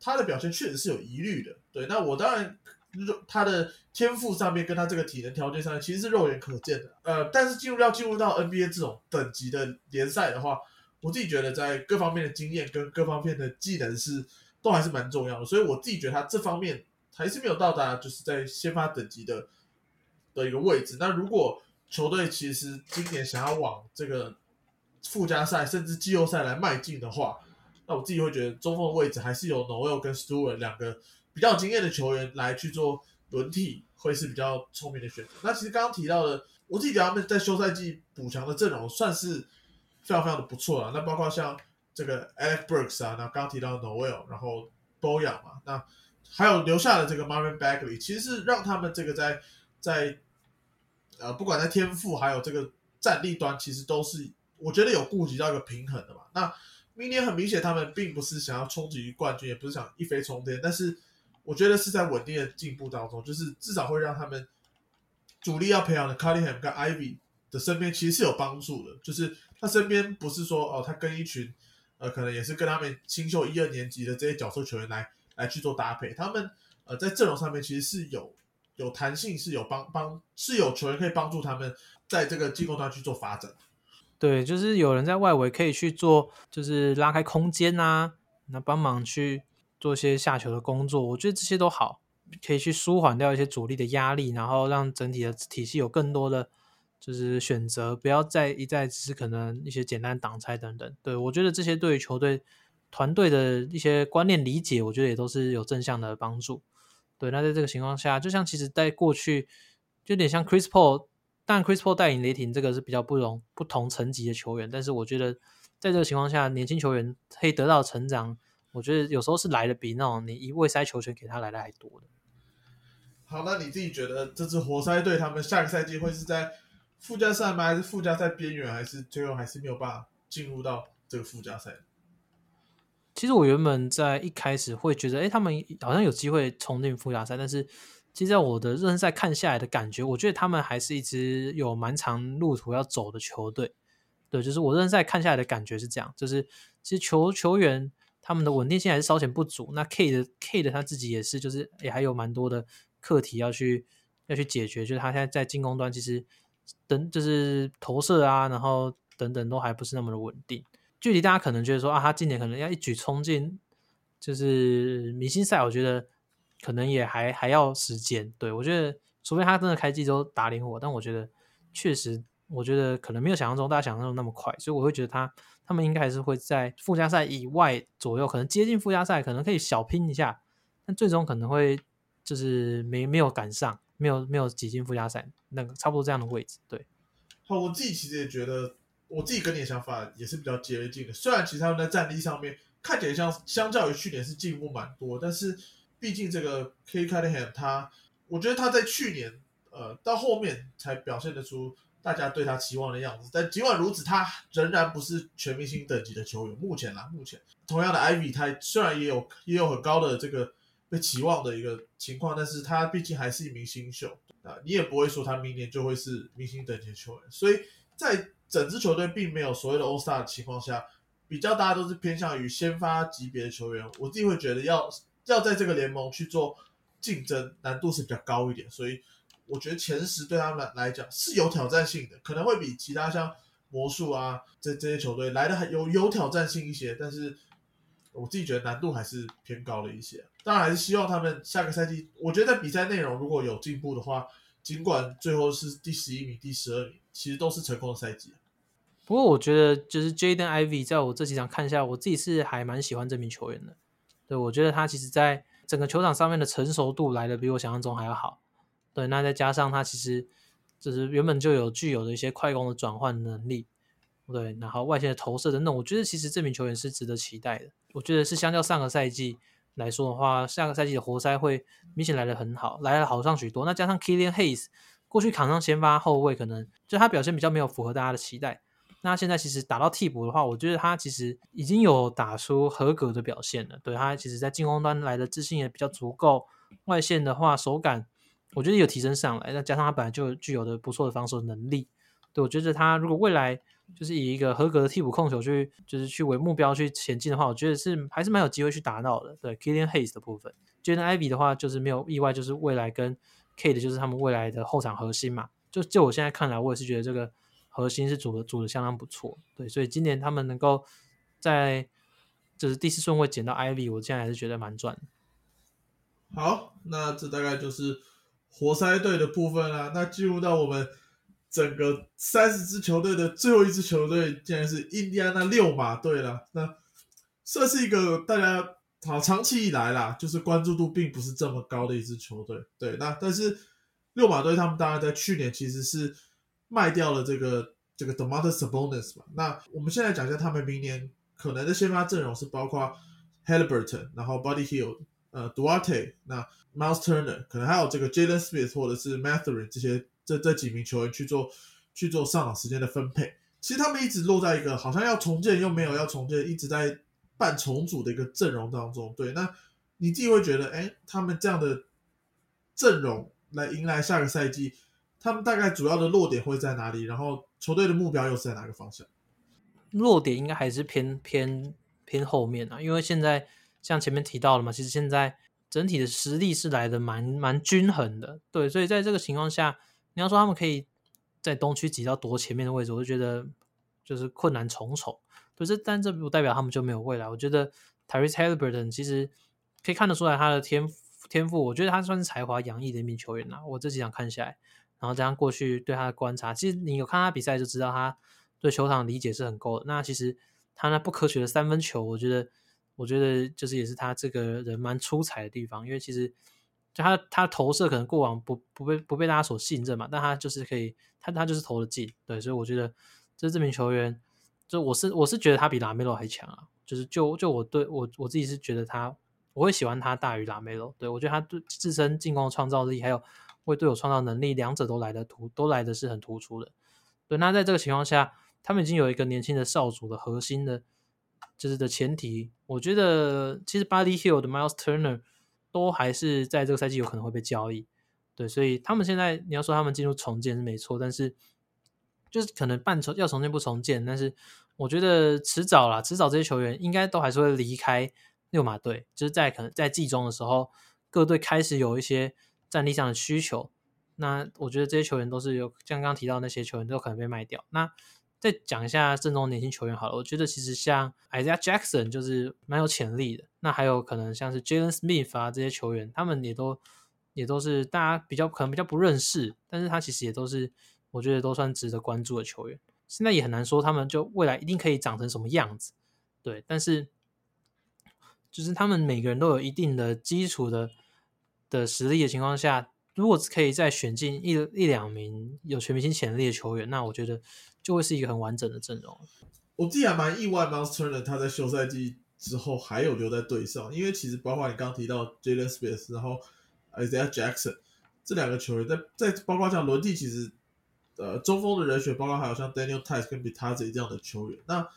他的表现确实是有疑虑的。对，那我当然肉他的天赋上面跟他这个体能条件上面其实是肉眼可见的。呃，但是进入要进入到 NBA 这种等级的联赛的话，我自己觉得在各方面的经验跟各方面的技能是都还是蛮重要的。所以我自己觉得他这方面还是没有到达就是在先发等级的的一个位置。那如果球队其实今年想要往这个附加赛甚至季后赛来迈进的话，那我自己会觉得中锋位置还是有 Noel 跟 Stewart 两个比较经验的球员来去做轮替，会是比较聪明的选择。那其实刚刚提到的，我自己觉得他们在休赛季补强的阵容算是非常非常的不错了。那包括像这个 Alex Burks 啊，那刚刚提到的 Noel，然后 Boya 嘛，那还有留下的这个 Marvin Bagley，其实是让他们这个在在呃，不管在天赋还有这个战力端，其实都是我觉得有顾及到一个平衡的嘛。那明年很明显，他们并不是想要冲击冠军，也不是想一飞冲天，但是我觉得是在稳定的进步当中，就是至少会让他们主力要培养的 c a r l i h a m 跟 Ivy 的身边其实是有帮助的。就是他身边不是说哦，他跟一群呃，可能也是跟他们新秀一二年级的这些角色球员来来去做搭配，他们呃在阵容上面其实是有。有弹性是有帮帮是有球员可以帮助他们在这个进攻端去做发展。对，就是有人在外围可以去做，就是拉开空间啊，那帮忙去做一些下球的工作。我觉得这些都好，可以去舒缓掉一些主力的压力，然后让整体的体系有更多的就是选择，不要再一再只是可能一些简单挡拆等等。对我觉得这些对于球队团队的一些观念理解，我觉得也都是有正向的帮助。对，那在这个情况下，就像其实在过去，就有点像 Chris Paul，但 Chris Paul 带领雷霆这个是比较不容不同层级的球员，但是我觉得在这个情况下，年轻球员可以得到成长，我觉得有时候是来的比那种你一位塞球权给他来的还多的。好，那你自己觉得这支活塞队他们下个赛季会是在附加赛吗？还是附加赛边缘？还是最后还是没有办法进入到这个附加赛？其实我原本在一开始会觉得，哎，他们好像有机会冲进附加赛，但是其实在我的热身赛看下来的感觉，我觉得他们还是一支有蛮长路途要走的球队。对，就是我热身赛看下来的感觉是这样，就是其实球球员他们的稳定性还是稍显不足。那 K 的 K 的他自己也是，就是也还有蛮多的课题要去要去解决，就是他现在在进攻端其实等就是投射啊，然后等等都还不是那么的稳定。距离大家可能觉得说啊，他今年可能要一举冲进就是明星赛，我觉得可能也还还要时间。对我觉得，除非他真的开季都打脸我，但我觉得确实，我觉得可能没有想象中大家想象中那么快。所以我会觉得他他们应该还是会在附加赛以外左右，可能接近附加赛，可能可以小拼一下，但最终可能会就是没没有赶上，没有没有挤进附加赛那个差不多这样的位置。对，好，我自己其实也觉得。我自己跟你的想法也是比较接近的，虽然其实他们在战力上面看起来像相较于去年是进步蛮多，但是毕竟这个 K. Cunningham 他，我觉得他在去年呃到后面才表现得出大家对他期望的样子。但尽管如此，他仍然不是全明星等级的球员。目前啦，目前同样的 Ivy 他虽然也有也有很高的这个被期望的一个情况，但是他毕竟还是一名新秀啊，你也不会说他明年就会是明星等级的球员。所以在整支球队并没有所谓的 All Star 的情况下，比较大家都是偏向于先发级别的球员。我自己会觉得要要在这个联盟去做竞争，难度是比较高一点。所以我觉得前十对他们来讲是有挑战性的，可能会比其他像魔术啊这这些球队来的还有有挑战性一些。但是我自己觉得难度还是偏高了一些。当然还是希望他们下个赛季，我觉得比赛内容如果有进步的话，尽管最后是第十一名、第十二名。其实都是成功的赛季，不过我觉得就是 Jaden Ivy 在我这几场看下，我自己是还蛮喜欢这名球员的。对我觉得他其实在整个球场上面的成熟度来的比我想象中还要好。对，那再加上他其实就是原本就有具有的一些快攻的转换能力，对，然后外线的投射等等，我觉得其实这名球员是值得期待的。我觉得是相较上个赛季来说的话，下个赛季的活塞会明显来的很好，来的好上许多。那加上 Killian Hayes。过去扛上先发后卫，可能就他表现比较没有符合大家的期待。那现在其实打到替补的话，我觉得他其实已经有打出合格的表现了。对他其实，在进攻端来的自信也比较足够，外线的话手感，我觉得有提升上来。再加上他本来就具有的不错的防守能力，对我觉得他如果未来就是以一个合格的替补控球去，就是去为目标去前进的话，我觉得是还是蛮有机会去达到的。对 Killian Hayes 的部分，Jaden Ivy 的话就是没有意外，就是未来跟 Kate 就是他们未来的后场核心嘛。就就我现在看来，我也是觉得这个核心是组的组的相当不错。对，所以今年他们能够在就是第四顺位捡到 Ivy，我现在还是觉得蛮赚。好，那这大概就是活塞队的部分啦。那进入到我们整个三十支球队的最后一支球队，竟然是印第安纳六马队了。那算是一个大家好长期以来啦，就是关注度并不是这么高的一支球队。对，那但是六马队他们当然在去年其实是卖掉了这个这个 d e m a t s Sabonis 嘛。那我们现在讲一下他们明年可能的先发阵容是包括 Haliburton，然后 Body Hill。呃，Duarte，那 Miles Turner，可能还有这个 Jalen Smith 或者是 Matherin 这些这这几名球员去做去做上场时间的分配。其实他们一直落在一个好像要重建又没有要重建，一直在半重组的一个阵容当中。对，那你自己会觉得，哎，他们这样的阵容来迎来下个赛季，他们大概主要的落点会在哪里？然后球队的目标又是在哪个方向？落点应该还是偏偏偏后面啊，因为现在。像前面提到了嘛，其实现在整体的实力是来的蛮蛮均衡的，对，所以在这个情况下，你要说他们可以在东区挤到多前面的位置，我就觉得就是困难重重。可是，但这不代表他们就没有未来。我觉得 Tyrese Halliburton 其实可以看得出来他的天天赋，我觉得他算是才华洋溢的一名球员呐。我这几场看下来，然后加上过去对他的观察，其实你有看他比赛就知道他对球场理解是很够的。那其实他那不可取的三分球，我觉得。我觉得就是也是他这个人蛮出彩的地方，因为其实就他他投射可能过往不不被不被大家所信任嘛，但他就是可以他他就是投的进，对，所以我觉得这这名球员，就我是我是觉得他比拉梅洛还强啊，就是就就我对我我自己是觉得他我会喜欢他大于拉梅洛，对我觉得他对自身进攻创造力还有为队友创造能力，两者都来的突都来的是很突出的，对，那在这个情况下，他们已经有一个年轻的少主的核心的。就是的前提，我觉得其实 Body Hill 的 Miles Turner 都还是在这个赛季有可能会被交易，对，所以他们现在你要说他们进入重建是没错，但是就是可能半重要重建不重建，但是我觉得迟早啦，迟早这些球员应该都还是会离开六马队，就是在可能在季中的时候，各队开始有一些战力上的需求，那我觉得这些球员都是有像刚刚提到那些球员都可能被卖掉，那。再讲一下正中年轻球员好了，我觉得其实像 Isaiah Jackson 就是蛮有潜力的。那还有可能像是 Jalen Smith 啊这些球员，他们也都也都是大家比较可能比较不认识，但是他其实也都是我觉得都算值得关注的球员。现在也很难说他们就未来一定可以长成什么样子，对，但是就是他们每个人都有一定的基础的的实力的情况下，如果可以再选进一一两名有全明星潜力的球员，那我觉得。就会是一个很完整的阵容。我自己还蛮意外，Monster 他在休赛季之后还有留在队上，因为其实包括你刚刚提到 Jalen Smith，然后 Isaiah Jackson 这两个球员，在在包括像轮替，其实呃中锋的人选，包括还有像 Daniel Tice 跟 b i t a z 这样的球员，那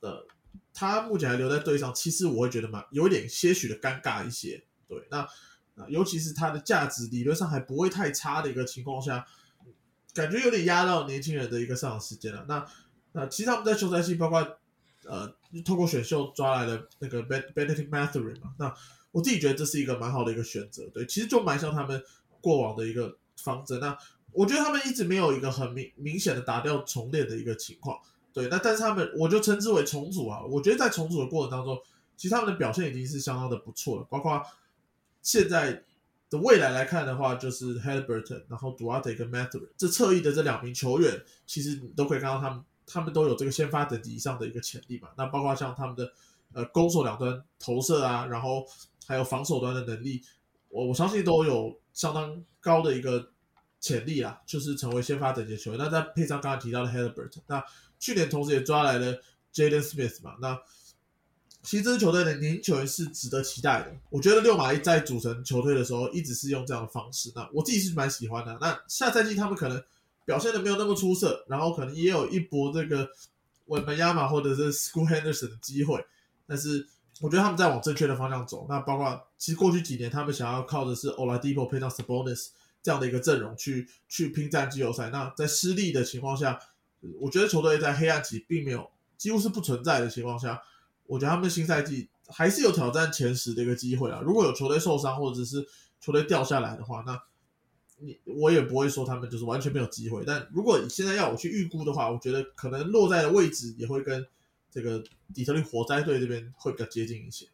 呃他目前还留在队上，其实我会觉得蛮有点些许的尴尬一些。对，那尤其是他的价值理论上还不会太差的一个情况下。感觉有点压到年轻人的一个上场时间了。那那其实他们在休赛期，包括呃透过选秀抓来的那个 Ben Benedict Mathurin 嘛。那我自己觉得这是一个蛮好的一个选择。对，其实就蛮像他们过往的一个方针。那我觉得他们一直没有一个很明明显的打掉重练的一个情况。对，那但是他们我就称之为重组啊。我觉得在重组的过程当中，其实他们的表现已经是相当的不错了。包括现在。的未来来看的话，就是 Halliburton，然后 Duarte 跟 Mathurin 这侧翼的这两名球员，其实你都可以看到他们，他们都有这个先发等级以上的一个潜力嘛。那包括像他们的呃攻守两端投射啊，然后还有防守端的能力，我我相信都有相当高的一个潜力啊，就是成为先发等级球员。那再配上刚刚提到的 Halliburton，那去年同时也抓来了 Jaden Smith 嘛，那。其实这支球队的年轻球员是值得期待的。我觉得六马一在组成球队的时候，一直是用这样的方式。那我自己是蛮喜欢的。那下赛季他们可能表现的没有那么出色，然后可能也有一波这个稳门亚马或者是 School Henderson 的机会。但是我觉得他们在往正确的方向走。那包括其实过去几年他们想要靠的是 Oladipo 配上 Sabonis 这样的一个阵容去去拼战季后赛。那在失利的情况下，我觉得球队在黑暗期并没有几乎是不存在的情况下，我觉得他们新赛季还是有挑战前十的一个机会啊。如果有球队受伤或者是球队掉下来的话，那你我也不会说他们就是完全没有机会。但如果现在要我去预估的话，我觉得可能落在的位置也会跟这个底特律火灾队这边会比较接近一些。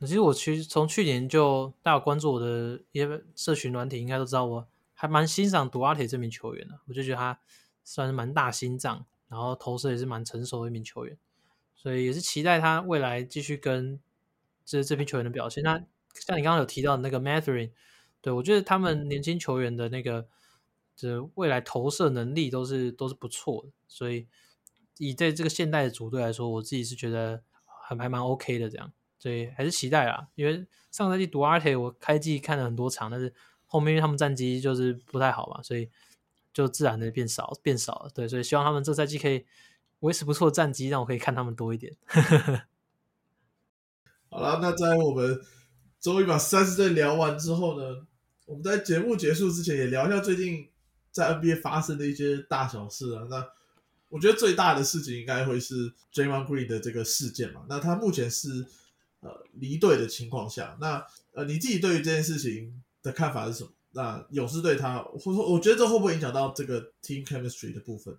其实我其实从去年就大家关注我的一些社群软体，应该都知道我还蛮欣赏杜阿铁这名球员的。我就觉得他算是蛮大心脏，然后投射也是蛮成熟的一名球员，所以也是期待他未来继续跟这这批球员的表现。那像你刚刚有提到的那个 Matherin，对我觉得他们年轻球员的那个这未来投射能力都是都是不错的，所以以在这个现代的组队来说，我自己是觉得还还蛮 OK 的这样。所以还是期待啦，因为上赛季杜阿特我开季看了很多场，但是后面因为他们战绩就是不太好嘛，所以就自然的变少变少了。对，所以希望他们这赛季可以维持不错的战绩，让我可以看他们多一点。好了，那在我们终于把三十队聊完之后呢，我们在节目结束之前也聊一下最近在 NBA 发生的一些大小事啊。那我觉得最大的事情应该会是 Draymond Green 的这个事件嘛。那他目前是。呃，离队的情况下，那呃，你自己对于这件事情的看法是什么？那勇士对他，或者我觉得这会不会影响到这个 team chemistry 的部分？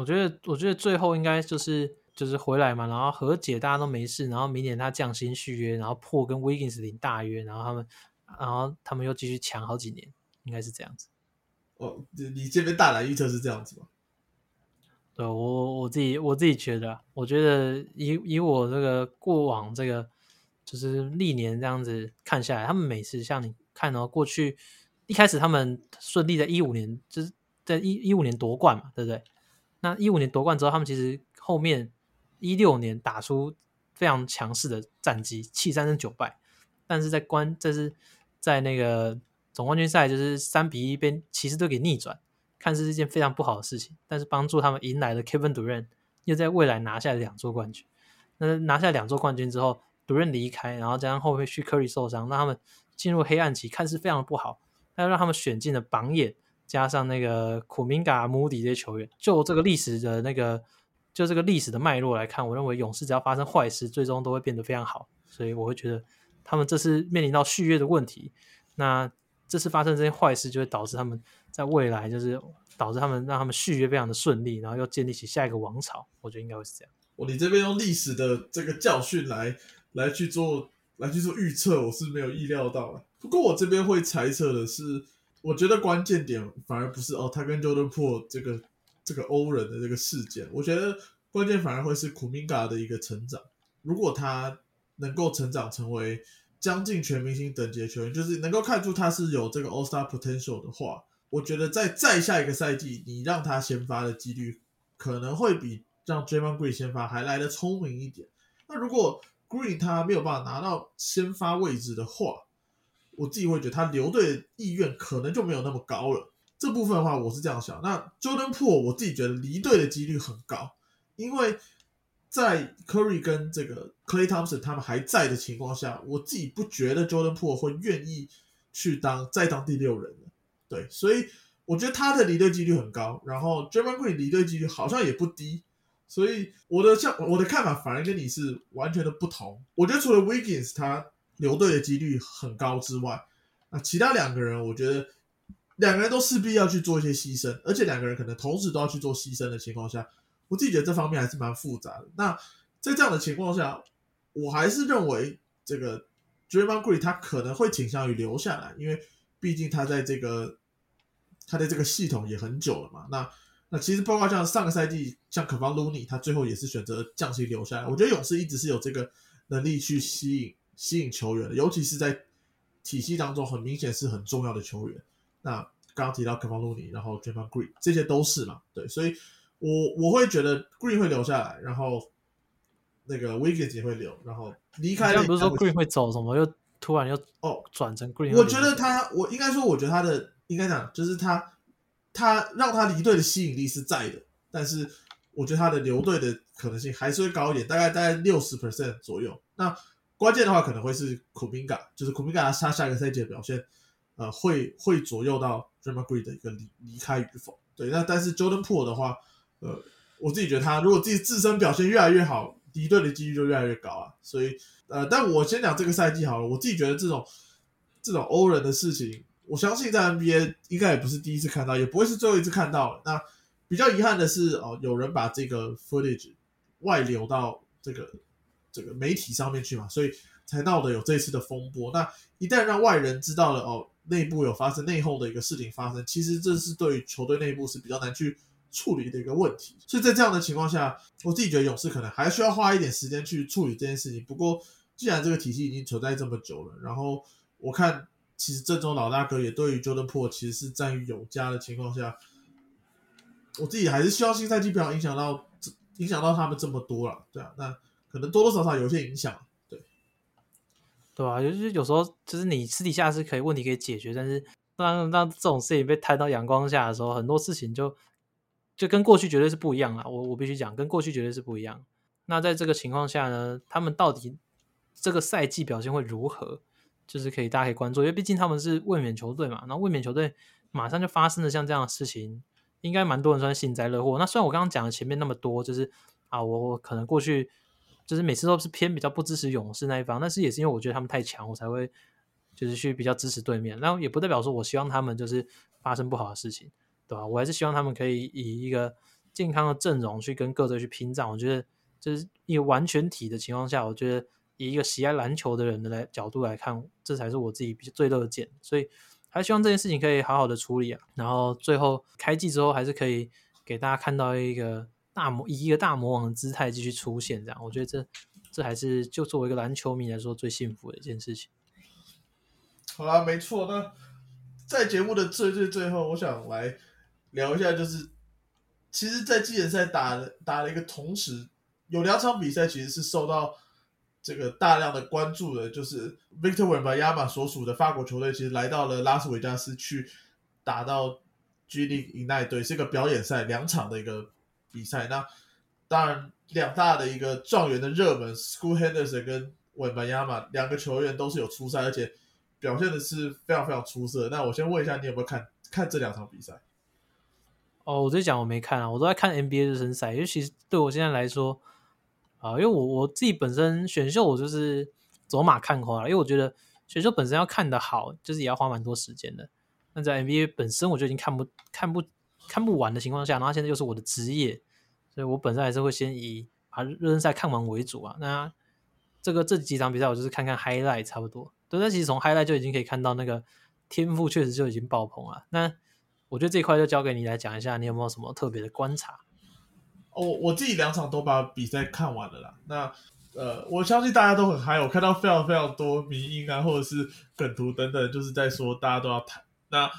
我觉得，我觉得最后应该就是就是回来嘛，然后和解，大家都没事，然后明年他降薪续约，然后破跟 Wiggins 领大约，然后他们，然后他们又继续强好几年，应该是这样子。哦，你这边大胆预测是这样子吗？对我我自己我自己觉得，我觉得以以我这个过往这个。就是历年这样子看下来，他们每次像你看哦，过去一开始他们顺利在一五年，就是在一一五年夺冠嘛，对不对？那一五年夺冠之后，他们其实后面一六年打出非常强势的战绩，七三胜九败，但是在关这是在那个总冠军赛就是三比一被骑士队给逆转，看似是一件非常不好的事情，但是帮助他们迎来了 Kevin Durant，又在未来拿下两座冠军。那拿下两座冠军之后。独任离开，然后加上后面去科里受伤，让他们进入黑暗期，看似非常的不好。但又让他们选进了榜眼，加上那个库明嘎、穆迪这些球员。就这个历史的那个，就这个历史的脉络来看，我认为勇士只要发生坏事，最终都会变得非常好。所以我会觉得他们这次面临到续约的问题，那这次发生这些坏事，就会导致他们在未来就是导致他们让他们续约非常的顺利，然后又建立起下一个王朝。我觉得应该会是这样。我，你这边用历史的这个教训来。来去做来去做预测，我是没有意料到的。不过我这边会猜测的是，我觉得关键点反而不是哦，他跟 Jordan Po 这个这个欧人的这个事件，我觉得关键反而会是库明嘎的一个成长。如果他能够成长成为将近全明星等级的球员，就是能够看出他是有这个 All Star potential 的话，我觉得在再下一个赛季，你让他先发的几率可能会比让 Draymond Green 先发还来的聪明一点。那如果 Green 他没有办法拿到先发位置的话，我自己会觉得他留队意愿可能就没有那么高了。这部分的话，我是这样想。那 Jordan Po 我自己觉得离队的几率很高，因为在 Curry 跟这个 Clay Thompson 他们还在的情况下，我自己不觉得 Jordan Po 会愿意去当再当第六人对，所以我觉得他的离队几率很高。然后 j e r m a n Green 离队几率好像也不低。所以我的像我的看法反而跟你是完全的不同。我觉得除了 Wiggins 他留队的几率很高之外，那其他两个人我觉得两个人都势必要去做一些牺牲，而且两个人可能同时都要去做牺牲的情况下，我自己觉得这方面还是蛮复杂的。那在这样的情况下，我还是认为这个 Draymond Green 他可能会倾向于留下来，因为毕竟他在这个他的这个系统也很久了嘛。那那其实包括像上个赛季，像可方卢尼，他最后也是选择降薪留下来。我觉得勇士一直是有这个能力去吸引吸引球员的，尤其是在体系当中很明显是很重要的球员。那刚刚提到可方卢尼，然后 Draymond Green，这些都是嘛？对，所以我我会觉得 Green 会留下来，然后那个 Wiggins 也会留，然后离开。不是说 Green 会走什么，又突然又哦转成 Green。我觉得他，我应该说，我觉得他的应该讲就是他。他让他离队的吸引力是在的，但是我觉得他的留队的可能性还是会高一点，大概大概六十 percent 左右。那关键的话可能会是库明嘎，就是库明嘎他下一个赛季的表现呃会会左右到 r a m a g r e e 的一个离离开与否。对，那但是 Jordan p o o l 的话，呃，我自己觉得他如果自己自身表现越来越好，离队的几率就越来越高啊。所以呃，但我先讲这个赛季好了，我自己觉得这种这种欧人的事情，我相信在 NBA 应该也不是第一次看到，也不会是最后一次看到了。那比较遗憾的是哦，有人把这个 footage 外流到这个这个媒体上面去嘛，所以才闹得有这次的风波。那一旦让外人知道了哦，内部有发生内讧的一个事情发生，其实这是对于球队内部是比较难去处理的一个问题。所以在这样的情况下，我自己觉得勇士可能还需要花一点时间去处理这件事情。不过，既然这个体系已经存在这么久了，然后我看其实郑州老大哥也对于 Jordan Po 其实是赞誉有加的情况下。我自己还是希望新赛季不要影响到影响到他们这么多了，对啊，那可能多多少少有些影响，对，对啊，就是有时候就是你私底下是可以问题可以解决，但是当当这种事情被摊到阳光下的时候，很多事情就就跟过去绝对是不一样了。我我必须讲，跟过去绝对是不一样。那在这个情况下呢，他们到底这个赛季表现会如何，就是可以大家可以关注，因为毕竟他们是卫冕球队嘛，那卫冕球队马上就发生了像这样的事情。应该蛮多人算幸灾乐祸。那虽然我刚刚讲的前面那么多，就是啊，我我可能过去就是每次都是偏比较不支持勇士那一方，但是也是因为我觉得他们太强，我才会就是去比较支持对面。那也不代表说我希望他们就是发生不好的事情，对吧？我还是希望他们可以以一个健康的阵容去跟各队去拼战。我觉得就是一个完全体的情况下，我觉得以一个喜爱篮球的人的来角度来看，这才是我自己比较最乐见。所以。还希望这件事情可以好好的处理啊，然后最后开季之后还是可以给大家看到一个大魔以一个大魔王的姿态继续出现，这样我觉得这这还是就作为一个篮球迷来说最幸福的一件事情。好啦，没错，那在节目的最最最后，我想来聊一下，就是其实，在季前赛打打了一个同时，有两场比赛其实是受到。这个大量的关注的，就是 Victor Wembanyama 所属的法国球队，其实来到了拉斯维加斯去打到 G League Ignite 队，是一个表演赛，两场的一个比赛。那当然，两大的一个状元的热门 School Henderson 跟 Wembanyama 两个球员都是有出赛，而且表现的是非常非常出色。那我先问一下，你有没有看看这两场比赛？哦，我在讲我没看啊，我都在看 NBA 热身赛，尤其实对我现在来说。啊，因为我我自己本身选秀我就是走马看花，因为我觉得选秀本身要看得好，就是也要花蛮多时间的。那在 NBA 本身我就已经看不看不看不完的情况下，然后现在又是我的职业，所以我本身还是会先以把热身赛看完为主啊。那这个这几场比赛我就是看看 highlight 差不多，对，那其实从 highlight 就已经可以看到那个天赋确实就已经爆棚了。那我觉得这一块就交给你来讲一下，你有没有什么特别的观察？我我自己两场都把比赛看完了啦。那呃，我相信大家都很嗨，我看到非常非常多迷音啊，或者是梗图等等，就是在说大家都要谈。那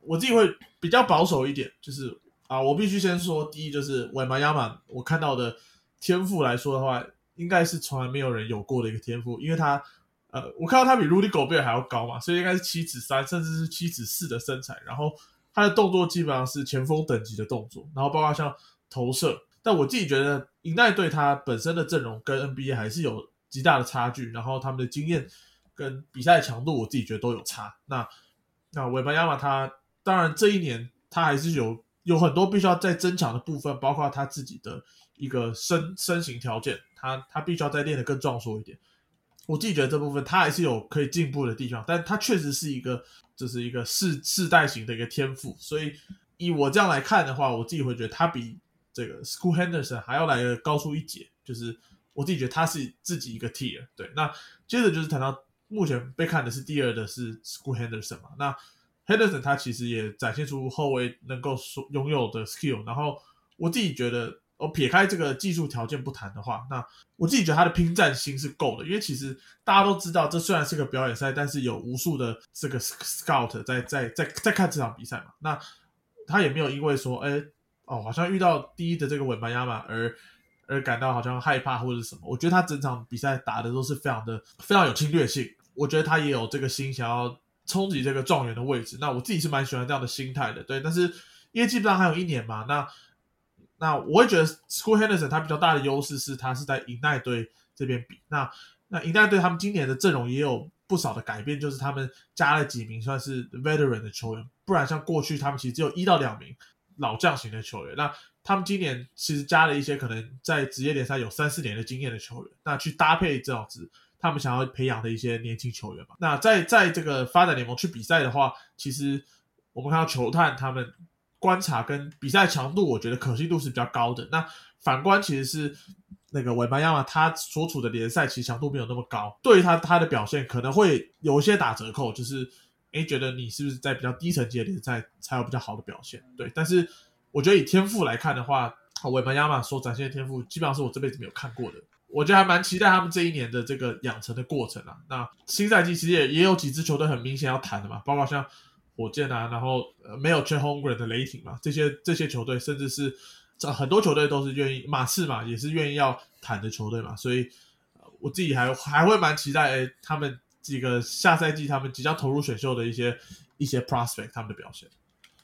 我自己会比较保守一点，就是啊，我必须先说，第一就是韦马亚马，我看到的天赋来说的话，应该是从来没有人有过的一个天赋，因为他呃，我看到他比 Rudy Gobert 还要高嘛，所以应该是七指三，甚至是七指四的身材，然后他的动作基本上是前锋等级的动作，然后包括像。投射，但我自己觉得，银奈队他本身的阵容跟 NBA 还是有极大的差距，然后他们的经验跟比赛强度，我自己觉得都有差。那那尾巴亚马他当然这一年他还是有有很多必须要再增强的部分，包括他自己的一个身身形条件，他他必须要再练得更壮硕一点。我自己觉得这部分他还是有可以进步的地方，但他确实是一个就是一个世世代型的一个天赋，所以以我这样来看的话，我自己会觉得他比。这个 School Henderson 还要来的高出一截，就是我自己觉得他是自己一个 tier。对，那接着就是谈到目前被看的是第二的是 School Henderson 嘛，那 Edison 他其实也展现出后卫能够所拥有的 skill。然后我自己觉得，我撇开这个技术条件不谈的话，那我自己觉得他的拼战心是够的，因为其实大家都知道，这虽然是个表演赛，但是有无数的这个 scout 在在在在看这场比赛嘛，那他也没有因为说，哎。哦，好像遇到第一的这个稳班亚马而而感到好像害怕或者什么。我觉得他整场比赛打的都是非常的非常有侵略性。我觉得他也有这个心想要冲击这个状元的位置。那我自己是蛮喜欢这样的心态的，对。但是因为基本上还有一年嘛，那那我会觉得 School Henderson 他比较大的优势是他是在银奈队这边比。那那银带队他们今年的阵容也有不少的改变，就是他们加了几名算是 veteran 的球员，不然像过去他们其实只有一到两名老将型的球员。那他们今年其实加了一些可能在职业联赛有三四年的经验的球员，那去搭配这样子他们想要培养的一些年轻球员嘛。那在在这个发展联盟去比赛的话，其实我们看到球探他们观察跟比赛强度，我觉得可信度是比较高的。那反观其实是那个韦班亚马他所处的联赛其实强度没有那么高，对于他他的表现可能会有一些打折扣，就是诶觉得你是不是在比较低层级的联赛才有比较好的表现？对，但是我觉得以天赋来看的话，韦班亚马所展现的天赋基本上是我这辈子没有看过的。我觉得还蛮期待他们这一年的这个养成的过程啊。那新赛季其实也也有几支球队很明显要谈的嘛，包括像火箭啊，然后呃没有 c h e Holmgren 的雷霆嘛，这些这些球队，甚至是这很多球队都是愿意马刺嘛，也是愿意要谈的球队嘛。所以、我自己还还会蛮期待、诶他们几个下赛季他们即将投入选秀的一些一些 prospect 他们的表现。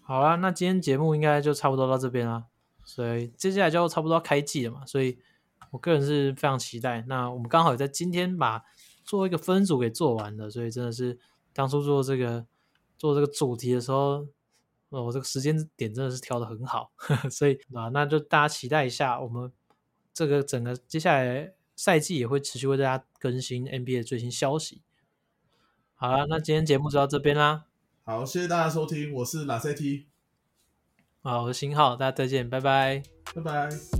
好啦，那今天节目应该就差不多到这边啦，所以接下来就差不多要开季了嘛，所以我个人是非常期待。那我们刚好也在今天把做一个分组给做完了，所以真的是当初做这个做这个主题的时候，呃，我这个时间点真的是挑的很好，所以啊，那就大家期待一下，我们这个整个接下来赛季也会持续为大家更新 NBA 的最新消息。好啦，那今天节目就到这边啦。好，谢谢大家收听，我是拉塞 T，好，我是新浩，大家再见，拜拜。拜拜。